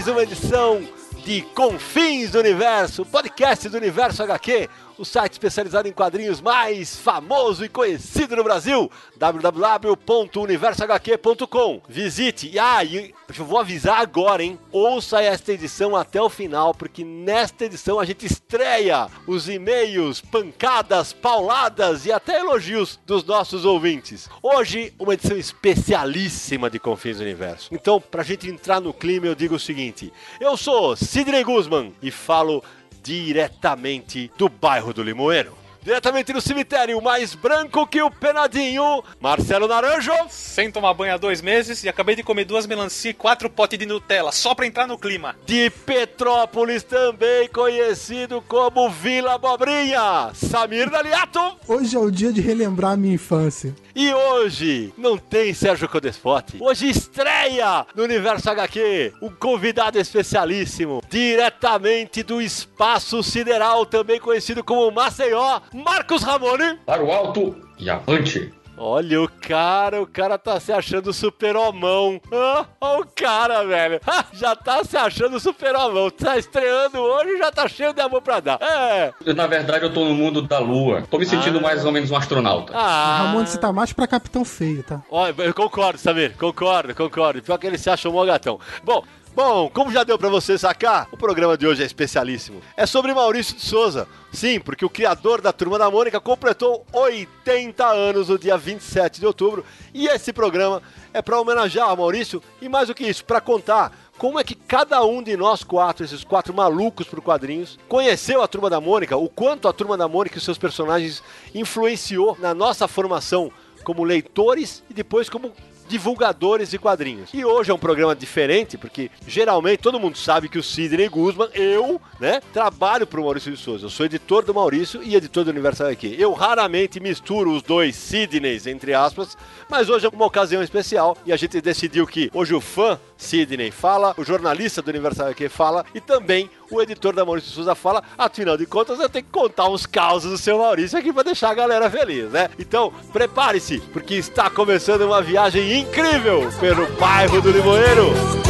Mais uma edição de Confins do Universo, podcast do Universo HQ, o site especializado em quadrinhos mais famoso e conhecido no Brasil, www.universohq.com. Visite. E ah, e eu vou avisar agora, hein? Ouça esta edição até o final, porque nesta edição a gente estreia os e-mails, pancadas, pauladas e até elogios dos nossos ouvintes. Hoje, uma edição especialíssima de Confins do Universo. Então, pra gente entrar no clima, eu digo o seguinte: eu sou Sidney Guzman e falo diretamente do bairro do Limoeiro. Diretamente no cemitério mais branco que o penadinho, Marcelo Naranjo. Sem tomar banho há dois meses e acabei de comer duas melancia e quatro potes de Nutella, só pra entrar no clima. De Petrópolis, também conhecido como Vila Abobrinha, Samir Daliato. Hoje é o dia de relembrar a minha infância. E hoje não tem Sérgio Codespote. Hoje estreia no Universo HQ um convidado especialíssimo, diretamente do espaço sideral, também conhecido como Maceió, Marcos Ramone. para o alto e avante. Olha o cara, o cara tá se achando super-homão. Ah, Olha o cara, velho. Ah, já tá se achando super-homão. Tá estreando hoje e já tá cheio de amor pra dar. É. Na verdade, eu tô no mundo da lua. Tô me sentindo Ah. mais ou menos um astronauta. Ah. Ramon, você tá mais pra Capitão Feio, tá? Olha, eu concordo, Samir, concordo, concordo. Pior que ele se acha um gatão. Bom, bom, como já deu pra você sacar, o programa de hoje é especialíssimo. É sobre Maurício de Souza. Sim, porque o criador da Turma da Mônica completou 80 anos no dia 27 de outubro. E esse programa é pra homenagear o Maurício e mais do que isso, pra contar como é que cada um de nós quatro, esses quatro malucos por quadrinhos, conheceu a Turma da Mônica, o quanto a Turma da Mônica e seus personagens influenciou na nossa formação como leitores e depois como divulgadores de quadrinhos. E hoje é um programa diferente, porque geralmente todo mundo sabe que o Sidney Guzman, eu, né, trabalho pro Maurício de Souza. Eu sou editor do Maurício e editor do Universal aqui. Eu raramente misturo os dois Sidneys, entre aspas, mas hoje é uma ocasião especial e a gente decidiu que hoje o fã Sidney fala, o jornalista do Universal aqui fala e também o editor da Maurício Souza fala. Afinal de contas, eu tenho que contar uns causos do seu Maurício aqui pra deixar a galera feliz, né? Então, prepare-se, porque está começando uma viagem incrível pelo bairro do Limoeiro.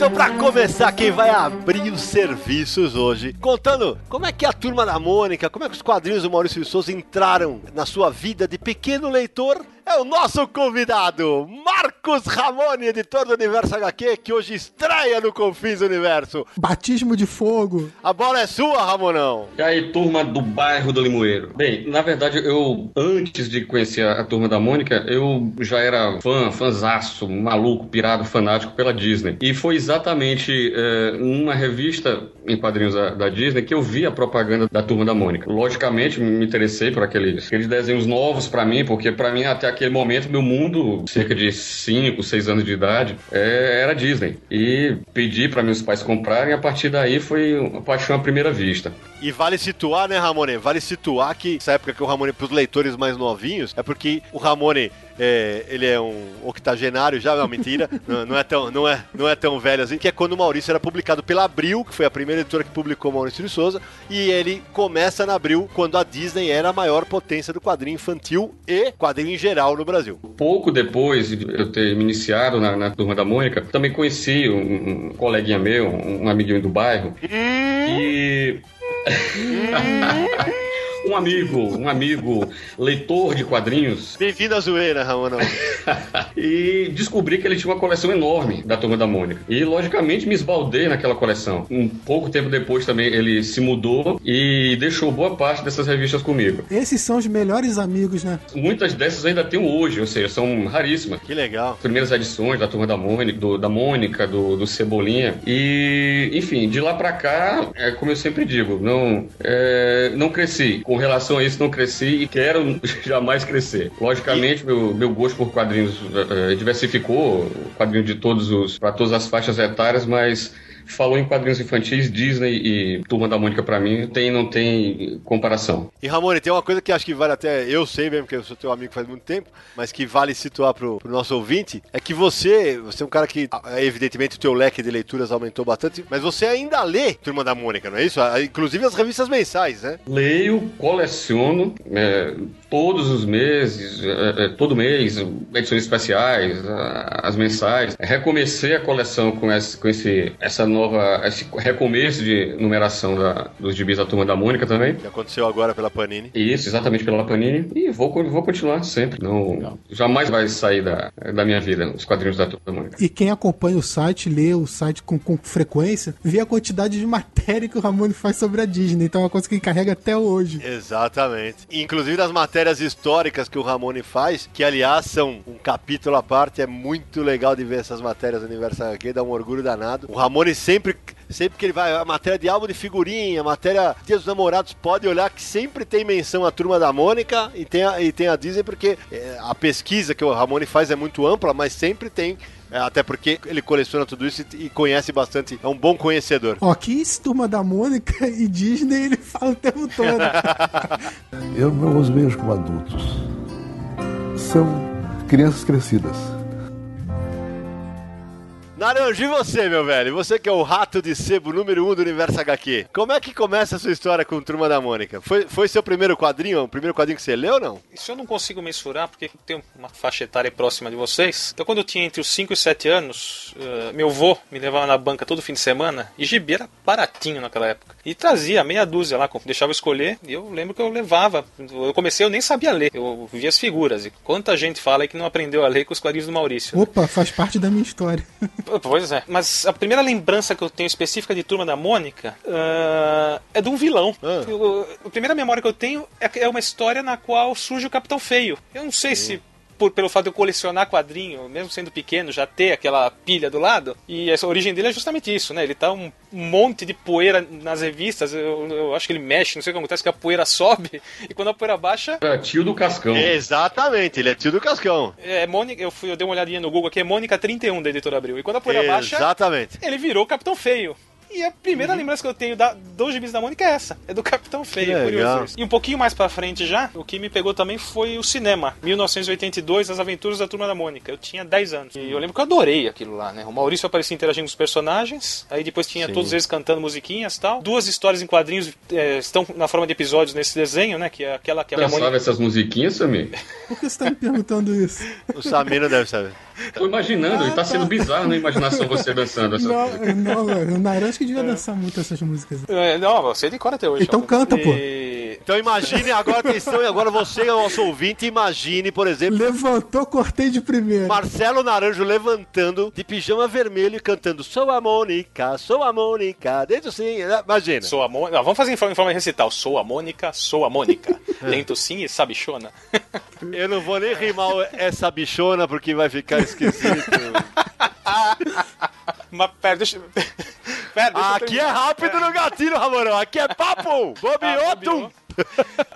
Então pra começar, quem vai abrir os serviços hoje, contando como é que a Turma da Mônica, como é que os quadrinhos do Maurício de Souza entraram na sua vida de pequeno leitor, é o nosso convidado, Marcos Ramone, editor do Universo HQ, que hoje estreia no Confins Universo. Batismo de fogo. A bola é sua, Ramonão. E aí, turma do bairro do Limoeiro? Bem, na verdade, eu, antes de conhecer a, a turma da Mônica, eu já era fã, fãzaço, maluco, pirado, fanático pela Disney. E foi exatamente é, numa revista em quadrinhos da, da Disney que eu vi a propaganda da turma da Mônica. Logicamente, me interessei por aqueles, aqueles desenhos novos pra mim, porque pra mim, até aquele momento, meu mundo, cerca de 5, 6 anos de idade, é, era Disney. E pedi pra meus pais comprarem, a partir daí foi uma paixão à primeira vista. E vale situar, né, Ramone? Vale situar que essa época que o Ramone, pros leitores mais novinhos, é porque o Ramone, é, ele é um octogenário já, não, mentira, não, não é tão, não, é, não é tão velho assim, que é quando o Maurício era publicado pela Abril, que foi a primeira editora que publicou o Maurício de Souza, e ele começa na Abril quando a Disney era a maior potência do quadrinho infantil e quadrinho em geral no Brasil. Pouco depois de eu ter me iniciado na, na turma da Mônica, também conheci um, um coleguinha meu, um amiguinho do bairro, e. um amigo, um amigo leitor de quadrinhos, Bem-vindo à zoeira, Ramon. e descobri que ele tinha uma coleção enorme da Turma da Mônica. E, logicamente, me esbaldei naquela coleção. Um pouco tempo depois também ele se mudou e deixou boa parte dessas revistas comigo. Esses são os melhores amigos, né? Muitas dessas eu ainda tenho hoje, ou seja, são raríssimas. Que legal. primeiras edições da Turma da Mônica, do, da Mônica, do, do Cebolinha. E, enfim, de lá pra cá, é, como eu sempre digo, não, é, não cresci. Com relação a isso, não cresci e quero jamais crescer. Logicamente, meu, meu gosto por quadrinhos é, diversificou, quadrinhos de todos os, para todas as faixas etárias, mas falou em quadrinhos infantis, Disney e Turma da Mônica pra mim, tem não tem comparação. E Ramone, tem uma coisa que acho que vale até, eu sei mesmo, porque eu sou teu amigo faz muito tempo, mas que vale situar pro, pro nosso ouvinte, é que você, você é um cara que, ah, evidentemente, o teu leque de leituras aumentou bastante, mas você ainda lê Turma da Mônica, não é isso? Inclusive as revistas mensais, né? Leio, coleciono é, todos os meses, é, é, todo mês, edições especiais, as mensais. Recomecei a coleção com, esse, com esse, essa nova, esse recomeço de numeração da- dos gibis da Turma da Mônica também. Que aconteceu agora pela Panini. Isso, exatamente pela Panini. E vou, vou continuar sempre. Não, jamais vai sair da, da minha vida os quadrinhos da Turma da Mônica. E quem acompanha o site, lê o site com, com frequência, vê a quantidade de matéria que o Ramone faz sobre a Disney. Então é uma coisa que ele carrega até hoje. Exatamente. Inclusive das matérias históricas que o Ramone faz, que aliás são um capítulo à parte, é muito legal de ver essas matérias do Universo HQ, dá um orgulho danado. O Ramone sempre, sempre que ele vai, a matéria de álbum de figurinha, matéria Dia dos Namorados, pode olhar que sempre tem menção à Turma da Mônica e tem a, e tem a Disney, porque é, a pesquisa que o Ramone faz é muito ampla, mas sempre tem. é, até porque ele coleciona tudo isso e, conhece bastante, é um bom conhecedor. Ó, que turma da Mônica e Disney ele fala o tempo todo. Eu não os vejo como adultos. São crianças crescidas. Naranjo, e você, meu velho? Você que é o rato de sebo número um do Universo HQ. Como é que começa a sua história com Turma da Mônica? Foi, foi seu primeiro quadrinho? O primeiro quadrinho que você leu ou não? Isso eu não consigo mensurar, porque tenho uma faixa etária próxima de vocês. Então, quando eu tinha entre os 5 e 7 anos, eh, meu avô me levava na banca todo fim de semana, e gibi era baratinho naquela época. E trazia meia dúzia lá, deixava eu escolher, e eu lembro que eu levava. Eu comecei, eu nem sabia ler, eu via as figuras. E quanta gente fala aí que não aprendeu a ler com os quadrinhos do Maurício. né? Opa, faz parte da minha história. Pois é, mas a primeira lembrança que eu tenho específica de Turma da Mônica ah, é de um vilão. Ah. Eu- a primeira memória que eu tenho é, é uma história na qual surge o Capitão Feio. Eu não sei se por, pelo fato de eu colecionar quadrinho, mesmo sendo pequeno, já ter aquela pilha do lado. E essa a origem dele é justamente isso, né? Ele tá um monte de poeira nas revistas. Eu, eu acho que ele mexe, não sei o que acontece, que a poeira sobe. E quando a poeira baixa, Era tio do Cascão. Exatamente, ele é tio do Cascão. é Mônica. Eu, fui, eu dei uma olhadinha no Google aqui, é Mônica 31 da editora Abril. E quando a poeira baixa. Exatamente. ele virou o Capitão Feio. E a primeira Uhum. lembrança que eu tenho da, dos gibis da Mônica é essa, é do Capitão Feio, Que curioso isso. E um pouquinho mais pra frente já, o que me pegou também foi o cinema, 1982, As Aventuras da Turma da Mônica. Eu tinha 10 anos. E eu lembro que eu adorei aquilo lá, né? O Maurício aparecia interagindo com os personagens, aí depois tinha Sim. todos eles cantando musiquinhas e tal. Duas histórias em quadrinhos eh, estão na forma de episódios nesse desenho, né? Que é aquela que a minha Dançava Mônica... essas musiquinhas, Samir? Por que você tá me perguntando isso? O Samir não deve saber. Tô imaginando, e tá sendo bizarro na imaginação você dançando essas Não, músicas. não, o Naranjo que devia dançar muito essas músicas. É, não, você de cor até hoje. Então ó. canta, pô. E- Então imagine, agora atenção, e agora você, nosso ouvinte, imagine, por exemplo, Levantou, cortei de primeira. Marcelo Naranjo levantando de pijama vermelho e cantando Sou a Mônica, sou a Mônica, desde o sim, né? imagina. Sou a Mônica. Vamos fazer em forma, em forma recital. Sou a Mônica, sou a Mônica. Tento sim e sabichona. Eu não vou nem rimar essa bichona porque vai ficar esquisito. Mas pera, deixa. Pera, deixa eu Aqui é rápido no gatilho, Ramorão. Aqui é papo! Ah, Bobioto! bobeou.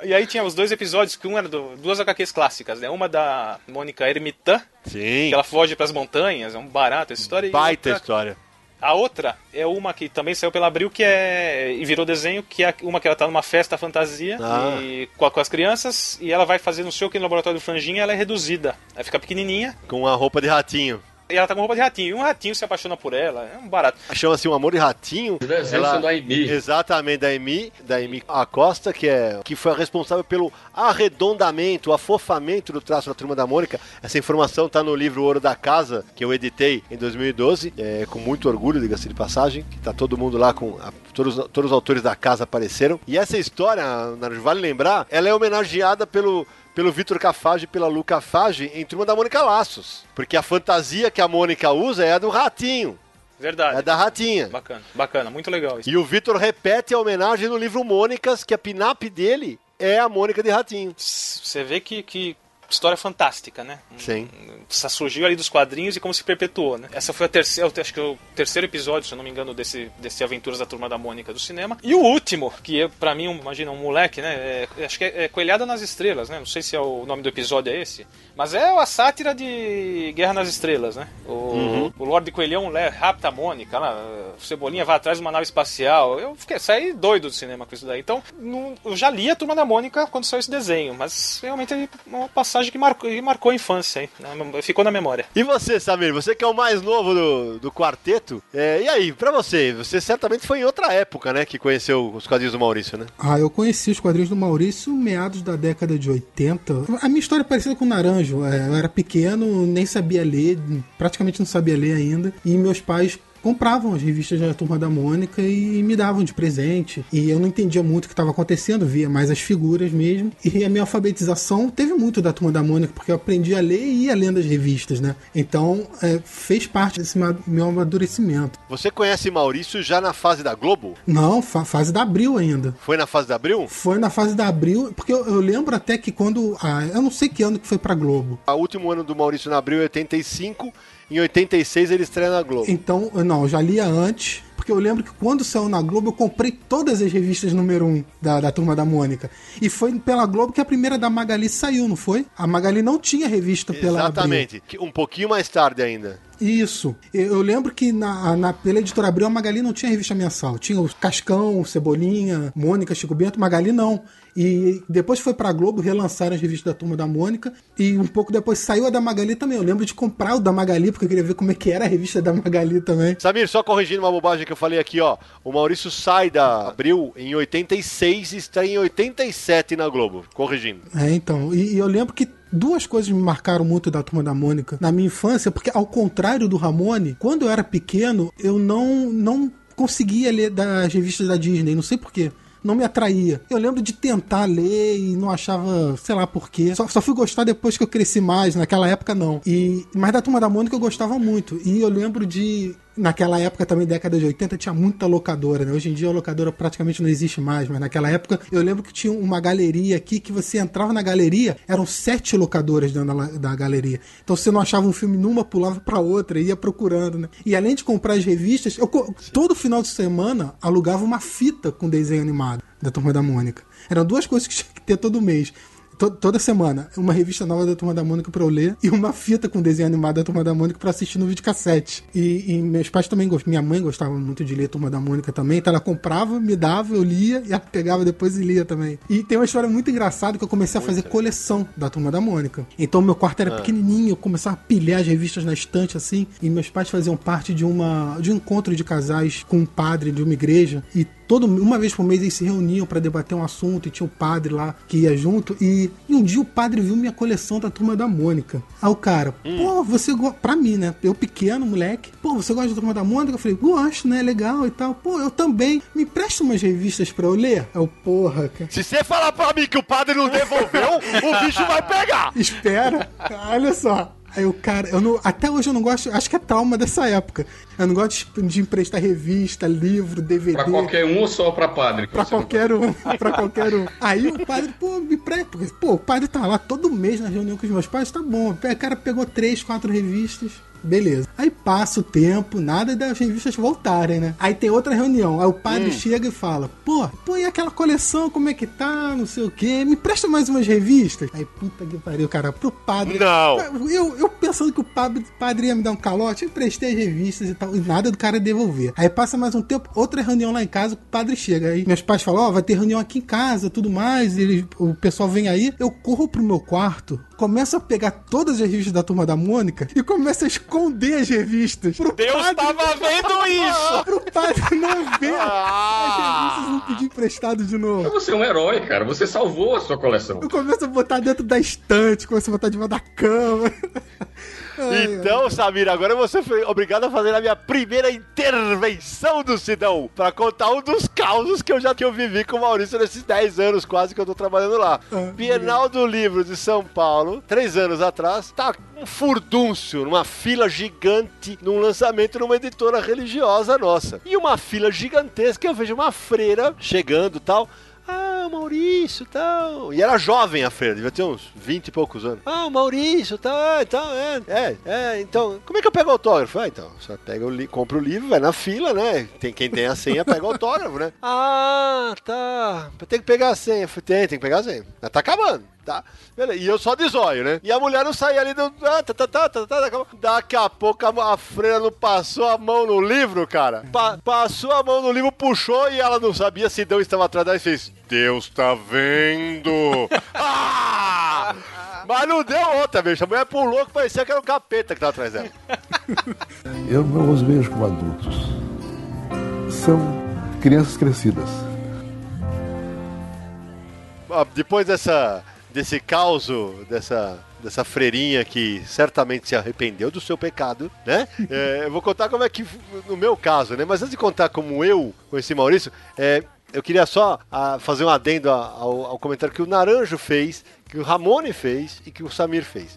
E aí tinha os dois episódios, que um era do, duas HQs clássicas, né? Uma da Mônica Ermitã, Sim, que ela foge pras montanhas, é um barato essa história. e baita outra- história. A outra é uma que também saiu pela Abril, que é. e virou desenho, que é uma que ela tá numa festa fantasia Ah. e, com, com as crianças, e ela vai fazer não sei o que no laboratório do Franjinha, ela é reduzida. Aí fica pequenininha, Com a roupa de ratinho. E ela tá com roupa de ratinho. E um ratinho se apaixona por ela. É um barato. Chama-se O Amor de Ratinho. Os desenhos são da Amy. Exatamente, da Amy, da Amy Acosta, que, é, que foi a responsável pelo arredondamento, o afofamento do traço da Turma da Mônica. Essa informação tá no livro Ouro da Casa, que eu editei em 2012, é, com muito orgulho, diga-se de passagem, que tá todo mundo lá com... a- todos, todos os autores da casa apareceram. E essa história, vale lembrar, ela é homenageada pelo pelo Vitor Cafage e pela Lu Cafage em Turma da Mônica Laços. Porque a fantasia que a Mônica usa é a do ratinho, Verdade. é da ratinha. Bacana, bacana, muito legal isso. E o Vitor repete a homenagem no livro Mônicas, que a pinap dele é a Mônica de Ratinho. Você vê que, que história fantástica, né? Sim. Surgiu ali dos quadrinhos e como se perpetuou, né? Essa foi a terceira, acho que é o terceiro episódio, se eu não me engano, desse, desse Aventuras da Turma da Mônica do cinema. E o último, que é, pra mim, um- imagina, um moleque, né? É- acho que é, é Coelhada nas Estrelas, né? Não sei se é o nome do episódio é esse. Mas é a sátira de Guerra nas Estrelas, né? O, o Lorde Coelhão le- rapta a Mônica, lá, o Cebolinha vai atrás de uma nave espacial. Eu fiquei, saí doido do cinema com isso daí. Então, não- eu já li a Turma da Mônica quando saiu esse desenho, mas realmente é uma passagem que marcou, que marcou a infância, hein? Ficou na memória. E você, Samir, você que é o mais novo do, do quarteto, é, e aí, pra você, você certamente foi em outra época, né, que conheceu os quadrinhos do Maurício, né? Ah, eu conheci os quadrinhos do Maurício meados da década de 80. A minha história é parecida com o Naranjo. É, Eu era pequeno, nem sabia ler, praticamente não sabia ler ainda. E meus pais compravam as revistas da Turma da Mônica e me davam de presente. E eu não entendia muito o que estava acontecendo, via mais as figuras mesmo. E a minha alfabetização teve muito da Turma da Mônica, porque eu aprendi a ler e ia lendo as revistas, né? Então, é, fez parte desse meu amadurecimento. Você conhece Maurício já na fase da Globo? Não, fa- fase da Abril ainda. Foi na fase da Abril? Foi na fase da Abril, porque eu, eu lembro até que quando. Ah, eu não sei que ano que foi pra Globo. O último ano do Maurício na Abril é 85, em 86 ele estreia na Globo. Então, não, eu já lia antes. Porque eu lembro que quando saiu na Globo, eu comprei todas as revistas número 1 da, da Turma da Mônica. E foi pela Globo que a primeira da Magali saiu, não foi? A Magali não tinha revista pela Abril. Exatamente, que- um pouquinho mais tarde ainda. Isso. Eu lembro que na, na, pela editora Abril a Magali não tinha revista mensal. Tinha o Cascão, o Cebolinha, Mônica, Chico Bento, Magali não. E depois foi pra Globo, relançaram as revistas da Turma da Mônica. E um pouco depois saiu a da Magali também. Eu lembro de comprar o da Magali, porque eu queria ver como é que era a revista da Magali também. Samir, só corrigindo uma bobagem que eu falei aqui, ó. O Maurício sai da Abril em 86 e está em 87 na Globo. Corrigindo. É, então. E, e eu lembro que duas coisas me marcaram muito da Turma da Mônica na minha infância, porque ao contrário do Ramone, quando eu era pequeno, eu não, não conseguia ler das revistas da Disney, não sei porquê. Não me atraía. Eu lembro de tentar ler e não achava, sei lá porquê. Só, só fui gostar depois que eu cresci mais, naquela época não. E, mas da Turma da Mônica eu gostava muito. E eu lembro de naquela época também, década de 80, tinha muita locadora, né? Hoje em dia a locadora praticamente não existe mais, mas naquela época eu lembro que tinha uma galeria aqui que você entrava na galeria, eram sete locadoras dentro da, da galeria. Então você não achava um filme numa, pulava pra outra, ia procurando, né? E além de comprar as revistas, eu todo final de semana alugava uma fita com desenho animado da Turma da Mônica. Eram duas coisas que tinha que ter todo mês. To- toda semana, uma revista nova da Turma da Mônica pra eu ler e uma fita com desenho animado da Turma da Mônica pra assistir no videocassete. E, e meus pais também gostavam, minha mãe gostava muito de ler Turma da Mônica também, então ela comprava, me dava, eu lia e ela pegava depois e lia também. E tem uma história muito engraçada que eu comecei a fazer coleção da Turma da Mônica. Então meu quarto era pequenininho, eu começava a pilhar as revistas na estante assim, e meus pais faziam parte de uma de um encontro de casais com um padre de uma igreja e todo uma vez por mês eles se reuniam pra debater um assunto e tinha o padre lá que ia junto e, e um dia o padre viu minha coleção da turma da Mônica. Aí o cara, pô, você gosta. Pra mim, né? Eu pequeno, moleque, pô, você gosta da turma da Mônica? Eu falei, gosto, né? Legal e tal. Pô, eu também. Me presta umas revistas pra eu ler? É o porra, cara. Se você falar pra mim que o padre não devolveu, o bicho vai pegar. Espera, olha só. Aí o cara, eu não, até hoje eu não gosto, acho que é trauma dessa época. Eu não gosto de, de emprestar revista, livro, DVD. Pra qualquer um ou só pra padre? Pra qualquer um, pra qualquer um. Aí o padre, pô, me presta. porque, Pô, o padre tá lá todo mês na reunião com os meus pais, tá bom. O cara pegou três, quatro revistas. Beleza. Aí passa o tempo, nada das revistas voltarem, né? Aí tem outra reunião. Aí o padre chega e fala: Pô, pô, e aquela coleção, como é que tá? Não sei o quê. Me presta mais umas revistas. Aí, puta que pariu, cara, pro padre. Não. Eu, eu pensando que o padre, padre ia me dar um calote, emprestei as revistas e tal, e nada do cara devolver. Aí passa mais um tempo, outra reunião lá em casa, o padre chega. Aí meus pais falam: Ó, vai ter reunião aqui em casa, tudo mais, ele, o pessoal vem aí. Eu corro pro meu quarto, começa a pegar todas as revistas da Turma da Mônica e começa a esconder as revistas. Pro Deus padre- tava vendo isso! Pro padre não ver Ah! as revistas não pedir emprestado de novo. Você é um herói, cara. Você salvou a sua coleção. Eu começo a botar dentro da estante, começo a botar debaixo da cama. Então, Samir, agora você foi obrigado a fazer a minha primeira intervenção do Sidão pra contar um dos causos que eu já que eu vivi com o Maurício nesses 10 anos quase que eu tô trabalhando lá. Ah, Bienal do Livro de São Paulo, três anos atrás, tá um furdúncio, numa fila gigante, num lançamento numa editora religiosa nossa. E uma fila gigantesca, eu vejo uma freira chegando e tal. Ah, Maurício tal. E era jovem a freira, devia ter uns 20 e poucos anos. Ah, Maurício tal, é, então, é, é, é, então, como é que eu pego autógrafo? Ah, então, você pega o compra o livro, vai na fila, né? Tem quem tem a senha, pega o autógrafo, né? Ah, tá. Tem que pegar a senha. Tem, tem que pegar a senha. Mas tá acabando. Tá. Beleza. E eu só de zóio, né? E a mulher não saía ali do. Ah, tá, tá, tá. Daqui a pouco a, a freira não passou a mão no livro, cara. Pa- passou a mão no livro, puxou e ela não sabia se Deus estava atrás dela e fez. Deus tá vendo! ah! Mas não deu outra, bicho. A mulher pulou que parecia que era o capeta que tava atrás dela. Eu não os vejo como adultos. São crianças crescidas. Ah, Depois dessa, desse caos, dessa, dessa freirinha que certamente se arrependeu do seu pecado, né? É, eu vou contar como é que, no meu caso, né? Mas antes de contar como eu conheci Maurício, é, eu queria só ah, fazer um adendo a- ao, ao comentário que o Naranjo fez, que o Ramone fez e que o Samir fez.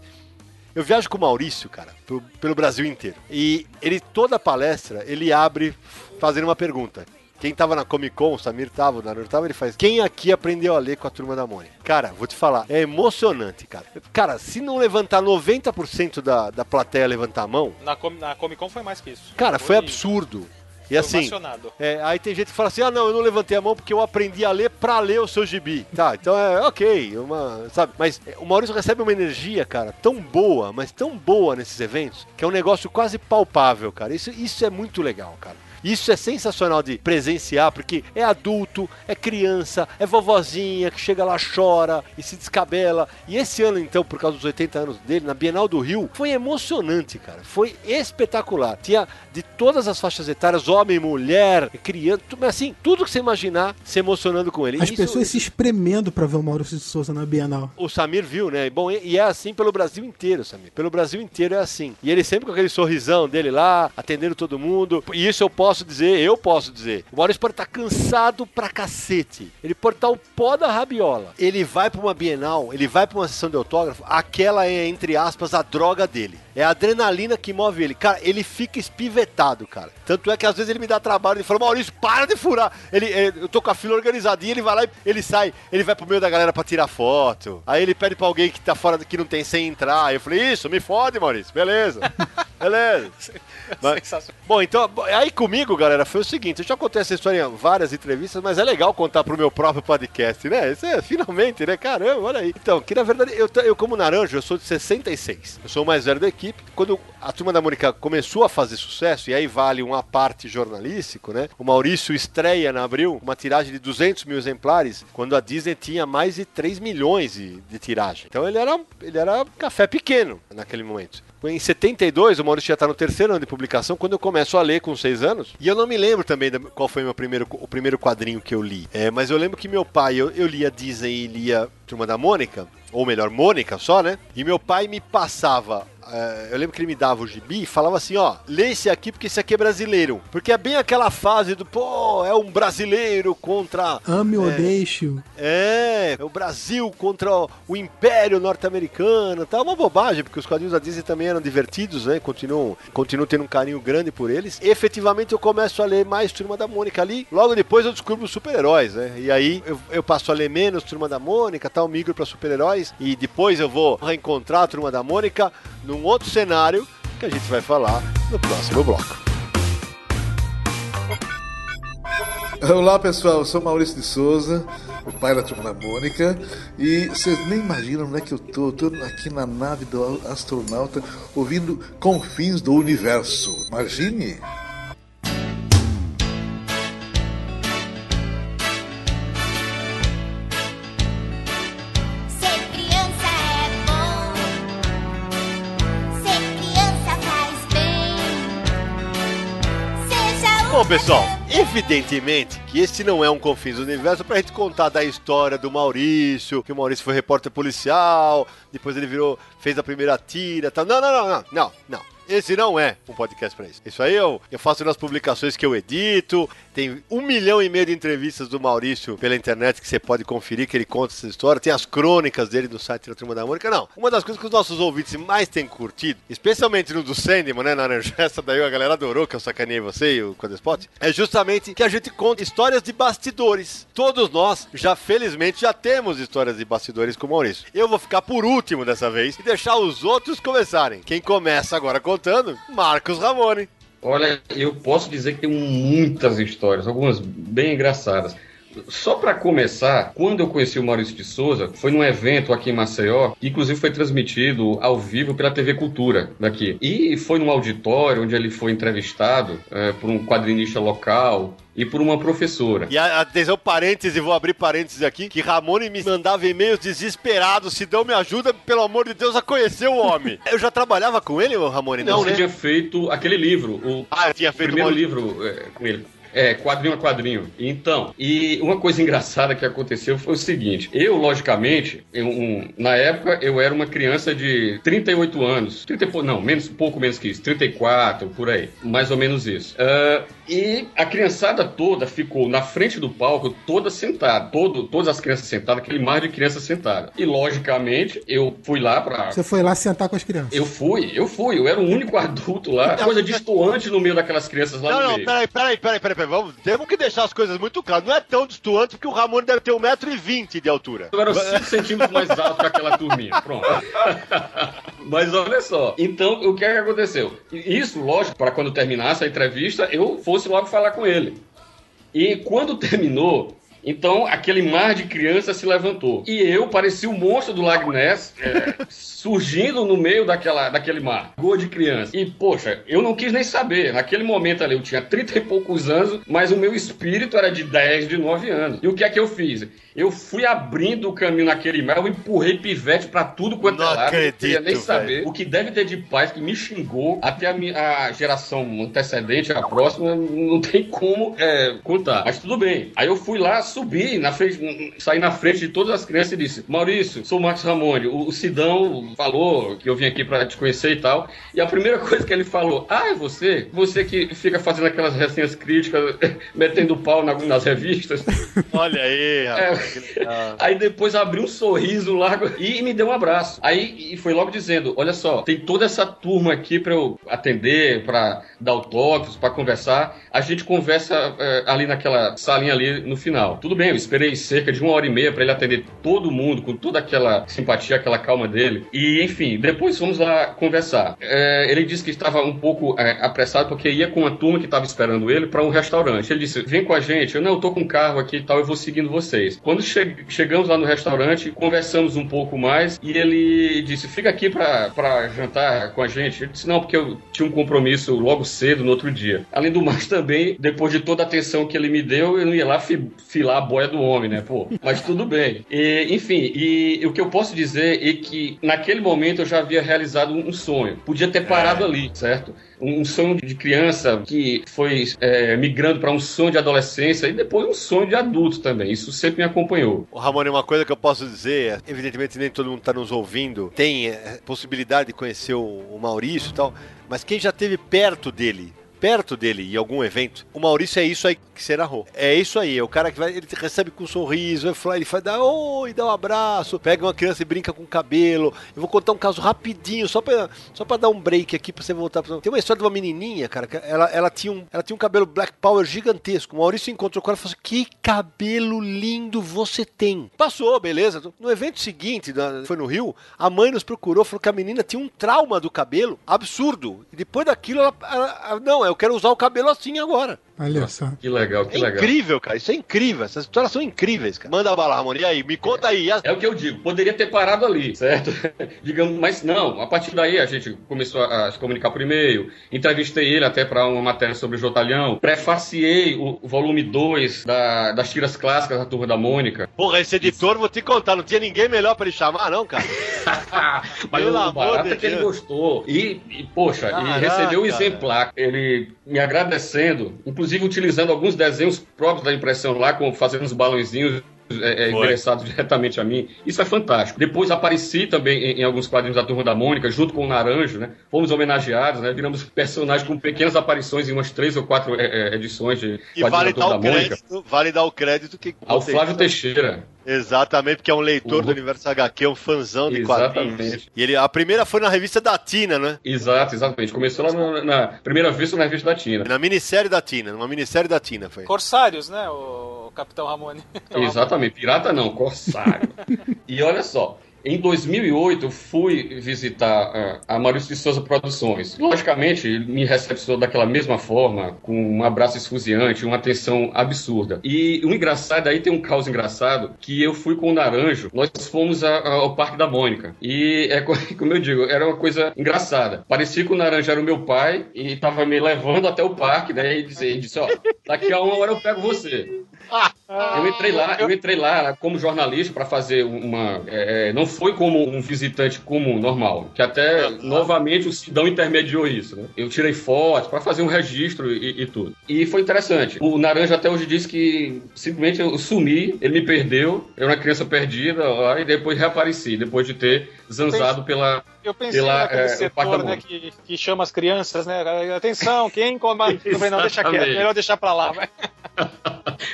Eu viajo com o Maurício, cara, pro- pelo Brasil inteiro. E ele, toda palestra, ele abre fazendo uma pergunta. Quem tava na Comic Con, o Samir tava, o Naruto tava, ele faz. Quem aqui aprendeu a ler com a turma da Mônica? Cara, vou te falar, é emocionante, cara. Cara, se não levantar 90% da, da plateia levantar a mão, Na, Com- na Comic Con foi mais que isso. cara, foi absurdo. E Foi assim, é, aí tem gente que fala assim: ah, não, eu não levantei a mão porque eu aprendi a ler pra ler o seu gibi. Tá, então é ok, uma, sabe? Mas o Maurício recebe uma energia, cara, tão boa, mas tão boa nesses eventos, que é um negócio quase palpável, cara. Isso, isso é muito legal, cara. Isso é sensacional de presenciar, porque é adulto, é criança, é vovozinha que chega lá, chora e se descabela. E esse ano, então, por causa dos 80 anos dele, na Bienal do Rio, foi emocionante, cara. Foi espetacular. Tinha de todas as faixas etárias, homem, mulher, criança, assim, tudo que você imaginar se emocionando com ele. As Isso- pessoas se espremendo pra ver o Maurício de Souza na Bienal. o Samir viu, né? Bom, e é assim pelo Brasil inteiro, Samir. Pelo Brasil inteiro é assim. E ele sempre com aquele sorrisão dele lá, atendendo todo mundo. E isso eu posso dizer, eu posso dizer. O Maurício pode estar cansado pra cacete. Ele pode estar o pó da rabiola. Ele vai pra uma Bienal, ele vai pra uma sessão de autógrafo, aquela é, entre aspas, a droga dele. É a adrenalina que move ele. Cara, ele fica espivetado, cara. Tanto é que às vezes ele me dá trabalho. Ele fala, Maurício, para de furar. Ele, ele- eu tô com a fila organizadinha, ele vai lá e ele sai. Ele vai pro meio da galera pra tirar foto. Aí ele pede pra alguém que tá fora, que não tem sem entrar. Eu falei, isso, me fode, Maurício. Beleza. Beleza. Mas- Sensacional. Bom, então, aí comigo, galera, foi o seguinte: eu já contei essa história em várias entrevistas, mas é legal contar pro meu próprio podcast, né? Isso é finalmente, né? Caramba, olha aí. Então, que na verdade, eu, eu como Naranjo, eu sou de 66. Eu sou o mais velho da equipe. Quando a turma da Mônica começou a fazer sucesso, e aí vale uma parte jornalístico, né? O Maurício estreia na Abril uma tiragem de 200 mil exemplares, quando a Disney tinha mais de 3 milhões de, de tiragem. Então ele era, ele era café pequeno naquele momento. Em 72, o Maurício já está no terceiro ano de publicação, quando eu começo a ler com seis anos. E eu não me lembro também da- qual foi meu primeiro, o primeiro quadrinho que eu li. É, mas eu lembro que meu pai, eu, eu lia Disney e lia Turma da Mônica, ou melhor, Mônica só, né? E meu pai me passava. É, eu lembro que ele me dava o gibi e falava assim: ó, lê esse aqui porque esse aqui é brasileiro. Porque é bem aquela fase do, pô, é um brasileiro contra. Ame ou deixe-o. É, é o Brasil contra o, o Império Norte-Americano, tá uma bobagem, porque os quadrinhos da Disney também eram divertidos, né? Continuam, continuam tendo um carinho grande por eles. Efetivamente eu começo a ler mais Turma da Mônica ali. Logo depois eu descubro os super-heróis, né? E aí eu, eu passo a ler menos Turma da Mônica, tal, migro para super-heróis e depois eu vou reencontrar a Turma da Mônica num outro cenário que a gente vai falar no próximo bloco. Olá pessoal, eu sou Maurício de Souza, o pai da turma da Mônica, e vocês nem imaginam onde é que eu tô. Eu tô aqui na nave do astronauta ouvindo Confins do Universo. Imagine! Pessoal, evidentemente que esse não é um Confins do Universo pra gente contar da história do Maurício, que o Maurício foi repórter policial, depois ele virou, fez a primeira tira, tal. Não, não, não, não, não, não. Esse não é um podcast pra isso. Isso aí eu, eu faço nas publicações que eu edito. Tem um milhão e meio de entrevistas do Maurício pela internet que você pode conferir, que ele conta essa história. Tem as crônicas dele no site da Turma da Mônica. Não, uma das coisas que os nossos ouvintes mais têm curtido, especialmente no do Sandman, né, Naranja? Essa daí a galera adorou, que eu sacaneei você e o Codespot. É justamente que a gente conta histórias de bastidores. Todos nós, já felizmente, já temos histórias de bastidores com o Maurício. Eu vou ficar por último dessa vez e deixar os outros começarem. Quem começa agora contando, Marcos Ramone. Olha, eu posso dizer que tem muitas histórias, algumas bem engraçadas. Só para começar, quando eu conheci o Maurício de Souza, foi num evento aqui em Maceió, que inclusive foi transmitido ao vivo pela TV Cultura daqui. E foi num auditório onde ele foi entrevistado eh, por um quadrinista local e por uma professora. E atenção, parêntese, vou abrir parênteses aqui, que Ramone me mandava e-mails desesperados, se dão me ajuda, pelo amor de Deus, a conhecer o homem. Eu já trabalhava com ele, Ramone? Não, Não, ele tinha feito aquele livro, o Ah, tinha feito primeiro uma- livro é, com ele. É, quadrinho a quadrinho. Então, e uma coisa engraçada que aconteceu foi o seguinte: eu, logicamente, eu, um- na época eu era uma criança de 38 anos. 30, e pou- não, menos, pouco menos que isso, 34, por aí. Mais ou menos isso. Ah, e a criançada toda ficou na frente do palco, toda sentada. Todo, todas as crianças sentadas, aquele mar de crianças sentadas. E, logicamente, eu fui lá pra. Você foi lá sentar com as crianças. Eu fui, eu fui, eu era o único adulto lá. Coisa destoante no meio daquelas crianças lá Não, no não, meio. peraí, peraí, peraí, peraí, peraí, vamos, temos que deixar as coisas muito claras. Não é tão distoante porque o Ramone deve ter 1,20m de altura. Eu era 5 centímetros mais alto que aquela turminha. Pronto. Mas olha só. Então, o que é que aconteceu? Isso, lógico, para quando terminasse a entrevista, eu fosse logo falar com ele. E quando terminou, então aquele mar de crianças se levantou. E eu parecia o monstro do Lago Ness, é, surgindo no meio daquela, daquele mar. Gol de criança. E, poxa, eu não quis nem saber. Naquele momento ali, eu tinha 30 e poucos anos, mas o meu espírito era de 10, de 9 anos. E o que é que eu fiz? Eu fui abrindo o caminho naquele mar, eu empurrei pivete pra tudo quanto Não é lado. Eu queria nem acredito, saber. O que deve ter de paz que me xingou até a, mi- a geração antecedente, a próxima, não tem como é, contar. Mas tudo bem. Aí eu fui lá, subi na frente, saí na frente de todas as crianças e disse: Maurício, sou o Marcos Ramone. O, o Sidão falou que eu vim aqui pra te conhecer e tal. E a primeira coisa que ele falou: Ah, é você? Você que fica fazendo aquelas resenhas críticas, metendo pau na- nas revistas. Olha aí, É. rapaz. legal. Aí depois abriu um sorriso largo e me deu um abraço. Aí e foi logo dizendo: Olha só, tem toda essa turma aqui pra eu atender, pra dar autógrafos, pra conversar. A gente conversa é, ali naquela salinha ali no final. Tudo bem, eu esperei cerca de uma hora e meia pra ele atender todo mundo com toda aquela simpatia, aquela calma dele. E enfim, depois fomos lá conversar. É, ele disse que estava um pouco é, apressado porque ia com uma turma que estava esperando ele pra um restaurante. Ele disse: Vem com a gente. Eu não, eu tô com um carro aqui e tal, eu vou seguindo vocês. Quando che- chegamos lá no restaurante, conversamos um pouco mais e ele disse: Fica aqui pra jantar com a gente. Ele disse: Não, porque eu tinha um compromisso logo cedo no outro dia. Além do mais, também, depois de toda a atenção que ele me deu, eu não ia lá fi- filar a boia do homem, né, pô? Mas tudo bem. E, enfim, e o que eu posso dizer é que naquele momento eu já havia realizado um sonho. Podia ter parado ali, certo? Um sonho de criança que foi é, migrando para um sonho de adolescência e depois um sonho de adulto também. Isso sempre me acompanhou. Ô, Ramone, uma coisa que eu posso dizer, é, evidentemente nem todo mundo está nos ouvindo, tem é, possibilidade de conhecer o, o Maurício e tal, mas quem já esteve perto dele, perto dele em algum evento, o Maurício é isso aí que você narrou. É isso aí, é o cara que vai, ele recebe com um sorriso, ele faz, dá oi, dá um abraço, pega uma criança e brinca com o cabelo. Eu vou contar um caso rapidinho, só pra, só pra dar um break aqui pra você voltar. Pra... Tem uma história de uma menininha, cara, que ela, ela, tinha um, ela tinha um cabelo Black Power gigantesco. O Maurício encontrou com ela e falou assim, que cabelo lindo você tem. Passou, beleza. No evento seguinte, foi no Rio, a mãe nos procurou, falou que a menina tinha um trauma do cabelo absurdo. E depois daquilo, ela, ela- ela- não, eu quero usar o cabelo assim agora. Olha só. Que legal, que É legal. incrível, cara. Isso é incrível. Essas histórias são incríveis, cara. Manda bala, Ramon. E aí, me conta aí. É o que eu digo, poderia ter parado ali, certo? Digamos, mas não, a partir daí a gente começou a, se comunicar por e-mail, entrevistei ele até para uma matéria sobre o Jotalhão, prefaciei o, volume 2 da- das tiras clássicas da Turma da Mônica. Porra, esse editor, vou te contar, não tinha ninguém melhor pra ele chamar, não, cara. Mas Pelo o amor barato de é que ele gostou. E, e, poxa, Caraca. e recebeu um exemplar. Ele me agradecendo. Inclusive, utilizando alguns desenhos próprios da impressão lá, como fazendo uns balãozinhos é, é, Foi. endereçados diretamente a mim. Isso é fantástico. Depois apareci também em, em alguns quadrinhos da Turma da Mônica, junto com o Naranjo, né? Fomos homenageados, né? Viramos personagens com pequenas aparições em umas três ou quatro é, é, edições de E quadrinhos vale da dar Turma o da Mônica. crédito, vale dar o crédito que Ao Flávio Teixeira. Exatamente, porque é um leitor Uhum. do Universo HQ, um fãzão de quadrinhos. Exatamente. E ele, a primeira foi na revista da Tina, né? Exato, exatamente. Começou lá na, na primeira vez na revista da Tina. Na minissérie da Tina, numa minissérie da Tina foi. Corsários, né, o Capitão Ramone? Exatamente, pirata não, corsário. e olha só, em 2008 eu fui visitar ah, a Maurício de Souza Produções. Logicamente, ele me recepcionou daquela mesma forma, com um abraço esfuziante, uma atenção absurda. E o engraçado, aí tem um caos engraçado, que eu fui com o Naranjo, nós fomos a- a- ao Parque da Mônica. E é co- como eu digo, era uma coisa engraçada. Parecia que o Naranjo era o meu pai e estava me levando até o parque, né? E disse, ele disse ó, daqui a uma hora eu pego você. Eu entrei lá, eu entrei lá como jornalista para fazer uma. é, é, não foi como um visitante comum, normal. Que até novamente o Sidão intermediou isso. Né? Eu tirei fotos para fazer um registro e, e tudo. E foi interessante. O Naranja até hoje disse que simplesmente eu sumi, ele me perdeu, eu era uma criança perdida lá, e depois reapareci, depois de ter zanzado pela. Eu pensei Pela, naquele é, setor né, que, que chama as crianças, né? Atenção, quem coma. Eu falei, não, deixa quieto, melhor deixar pra lá. Vai.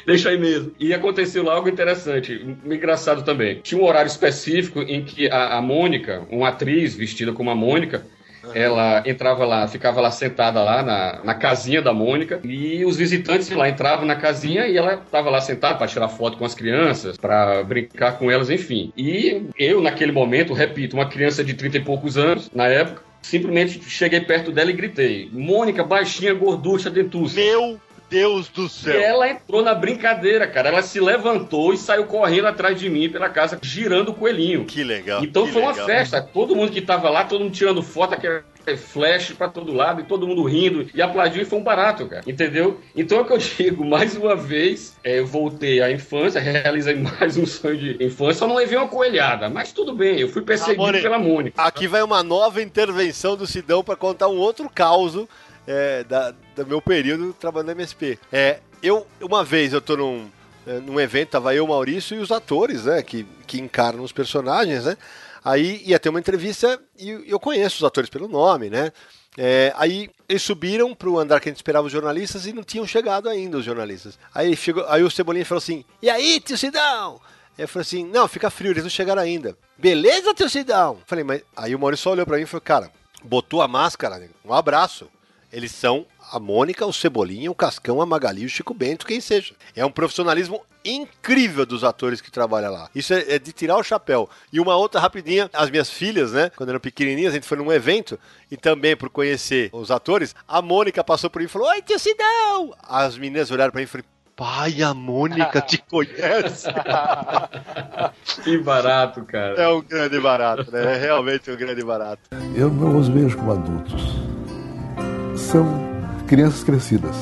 Deixa aí mesmo. E aconteceu lá algo interessante, engraçado também. Tinha um horário específico em que a, a Mônica, uma atriz vestida como a Mônica, ela entrava lá, ficava lá sentada lá na, na casinha da Mônica e os visitantes lá entravam na casinha e ela estava lá sentada para tirar foto com as crianças, para brincar com elas, enfim. E eu, naquele momento, repito, uma criança de 30 e poucos anos, na época, simplesmente cheguei perto dela e gritei: Mônica, baixinha, gorducha, dentuça. Meu Deus do E céu! ela entrou na brincadeira, cara. Ela se levantou e saiu correndo atrás de mim pela casa, girando o coelhinho. Que legal. Então que foi uma legal. festa. Todo mundo que tava lá, todo mundo tirando foto, aquele flash pra todo lado, e todo mundo rindo e aplaudindo, e foi um barato, cara. Entendeu? Então é o que eu digo, mais uma vez, é, eu voltei à infância, realizei mais um sonho de infância. Só não levei uma coelhada, mas tudo bem, eu fui perseguido Amore, pela Mônica. Aqui vai uma nova intervenção do Sidão para contar um outro caos é, da, do meu período trabalhando na MSP. É, eu, uma vez eu tô num, é, num evento, tava eu, Maurício e os atores, né, que, que encarnam os personagens, né? Aí ia ter uma entrevista e eu conheço os atores pelo nome, né? É, aí eles subiram pro andar que a gente esperava os jornalistas e não tinham chegado ainda os jornalistas. Aí, chegou, aí o Cebolinha falou assim: E aí, tio Sidão? Eu falei assim: Não, fica frio, eles não chegaram ainda. Beleza, tio Sidão? Falei, mas. Aí o Maurício olhou pra mim e falou: Cara, botou a máscara, um abraço. Eles são a Mônica, o Cebolinha, o Cascão, a Magali, o Chico Bento, quem seja. É um profissionalismo incrível dos atores que trabalham lá. Isso é, é de tirar o chapéu. E uma outra rapidinha, as minhas filhas, né, quando eram pequenininhas, a gente foi num evento e também por conhecer os atores, a Mônica passou por mim e falou: Oi, tio Sidão! As meninas olharam pra mim e falaram: Pai, a Mônica te conhece. Que barato, cara. É um grande barato, né? É realmente um grande barato. Eu não os vejo como adultos. São crianças crescidas.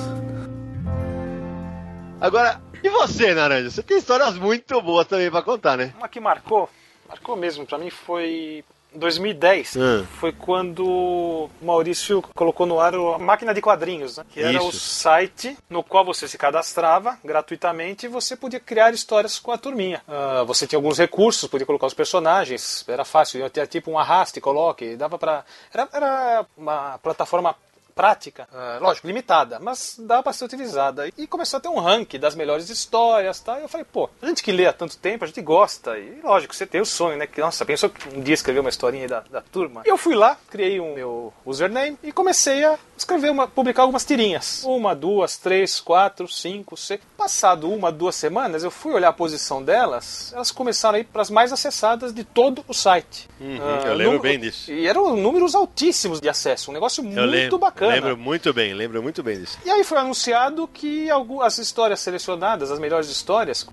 Agora, e você, Naranja? Você tem histórias muito boas também pra contar, né? Uma que marcou, marcou mesmo pra mim, foi em 2010. Hum. Foi quando o Maurício colocou no ar a máquina de quadrinhos, né? que era Isso. o site no qual você se cadastrava gratuitamente e você podia criar histórias com a turminha. Ah, você tinha alguns recursos, podia colocar os personagens, era fácil, tinha tipo um arraste, coloque, dava pra. Era, era uma plataforma prática, ah, lógico, limitada, mas dá para ser utilizada. E começou a ter um ranking das melhores histórias, tá? E eu falei, pô, a gente que lê há tanto tempo, a gente gosta. E lógico, você tem o sonho, né? Que, nossa, pensou que um dia escrever uma historinha aí da, da turma. Eu fui lá, criei um meu username e comecei a escrever, uma, publicar algumas tirinhas. Uma, duas, três, quatro, cinco, seis. Passado uma, duas semanas, eu fui olhar a posição delas, elas começaram a ir para as mais acessadas de todo o site. Ah, eu lembro bem disso. E eram números altíssimos de acesso, um negócio Eu muito lembro, bacana. Lembro muito bem, lembro muito bem disso. E aí foi anunciado que algumas histórias selecionadas, as melhores histórias,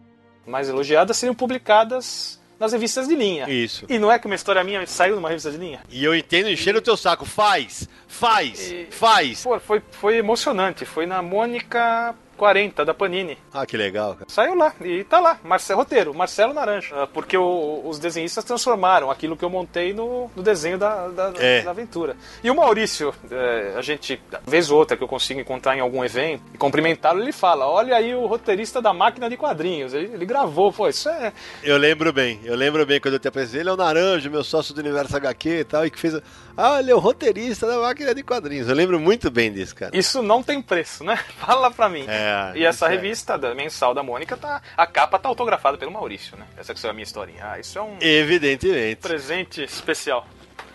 mais elogiadas, seriam publicadas nas revistas de linha. Isso. E não é que uma história minha saiu numa revista de linha? E eu entendo encher o teu saco. Faz, faz, E- faz. Pô, foi, foi emocionante. Foi na Mônica 40 da Panini. Ah, que legal, cara. Saiu lá, e tá lá, Marcelo Roteiro, Marcelo Naranja. Ah, Porque o- os desenhistas transformaram aquilo que eu montei no, no desenho da, da, É. da aventura. E o Maurício, é, a gente, vez ou outra que eu consigo encontrar em algum evento e cumprimentá-lo, ele fala: Olha aí o roteirista da máquina de quadrinhos. Ele, ele gravou, pô, isso é. Eu lembro bem, eu lembro bem quando eu te apresentei. Ele é o Naranjo, meu sócio do Universo HQ e tal, e que fez. Ah, ele é o roteirista da máquina de quadrinhos. Eu lembro muito bem disso, cara. Isso não tem preço, né? Fala pra mim. É, e essa é. revista da mensal da Mônica, tá, a capa tá autografada pelo Maurício, né? Essa que é a minha historinha. Ah, isso é um Evidentemente. presente especial.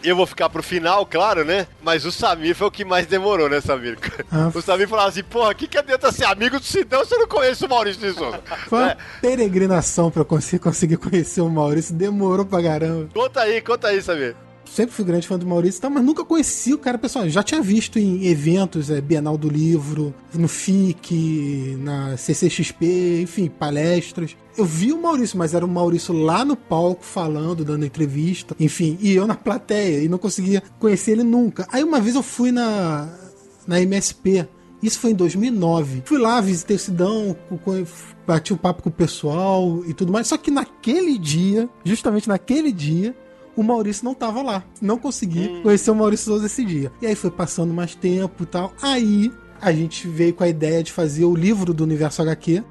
Eu vou ficar pro final, claro, né? Mas o Samir foi o que mais demorou, né, Samir? Ah. O Samir falava assim, porra, o que, que adianta ser amigo do Sidão se eu não conheço o Maurício de Souza? Foi uma É, peregrinação pra eu conseguir conhecer o Maurício. Demorou pra caramba. conta aí, conta aí, Samir. Sempre fui grande fã do Maurício, tá, mas nunca conheci o cara pessoal. Já tinha visto em eventos, é, Bienal do Livro, no FIC, na CCXP, enfim, palestras. Eu vi o Maurício, mas era o Maurício lá no palco falando, dando entrevista, enfim, e eu na plateia, e não conseguia conhecer ele nunca. Aí uma vez eu fui na, na MSP, isso foi em 2009. Fui lá, visitei o Sidão, bati o papo com o pessoal e tudo mais. Só que naquele dia, justamente naquele dia, o Maurício não tava lá. Não consegui conhecer o Maurício Souza esse dia. E aí foi passando mais tempo e tal. Aí a gente veio com a ideia de fazer o livro do Universo HQ.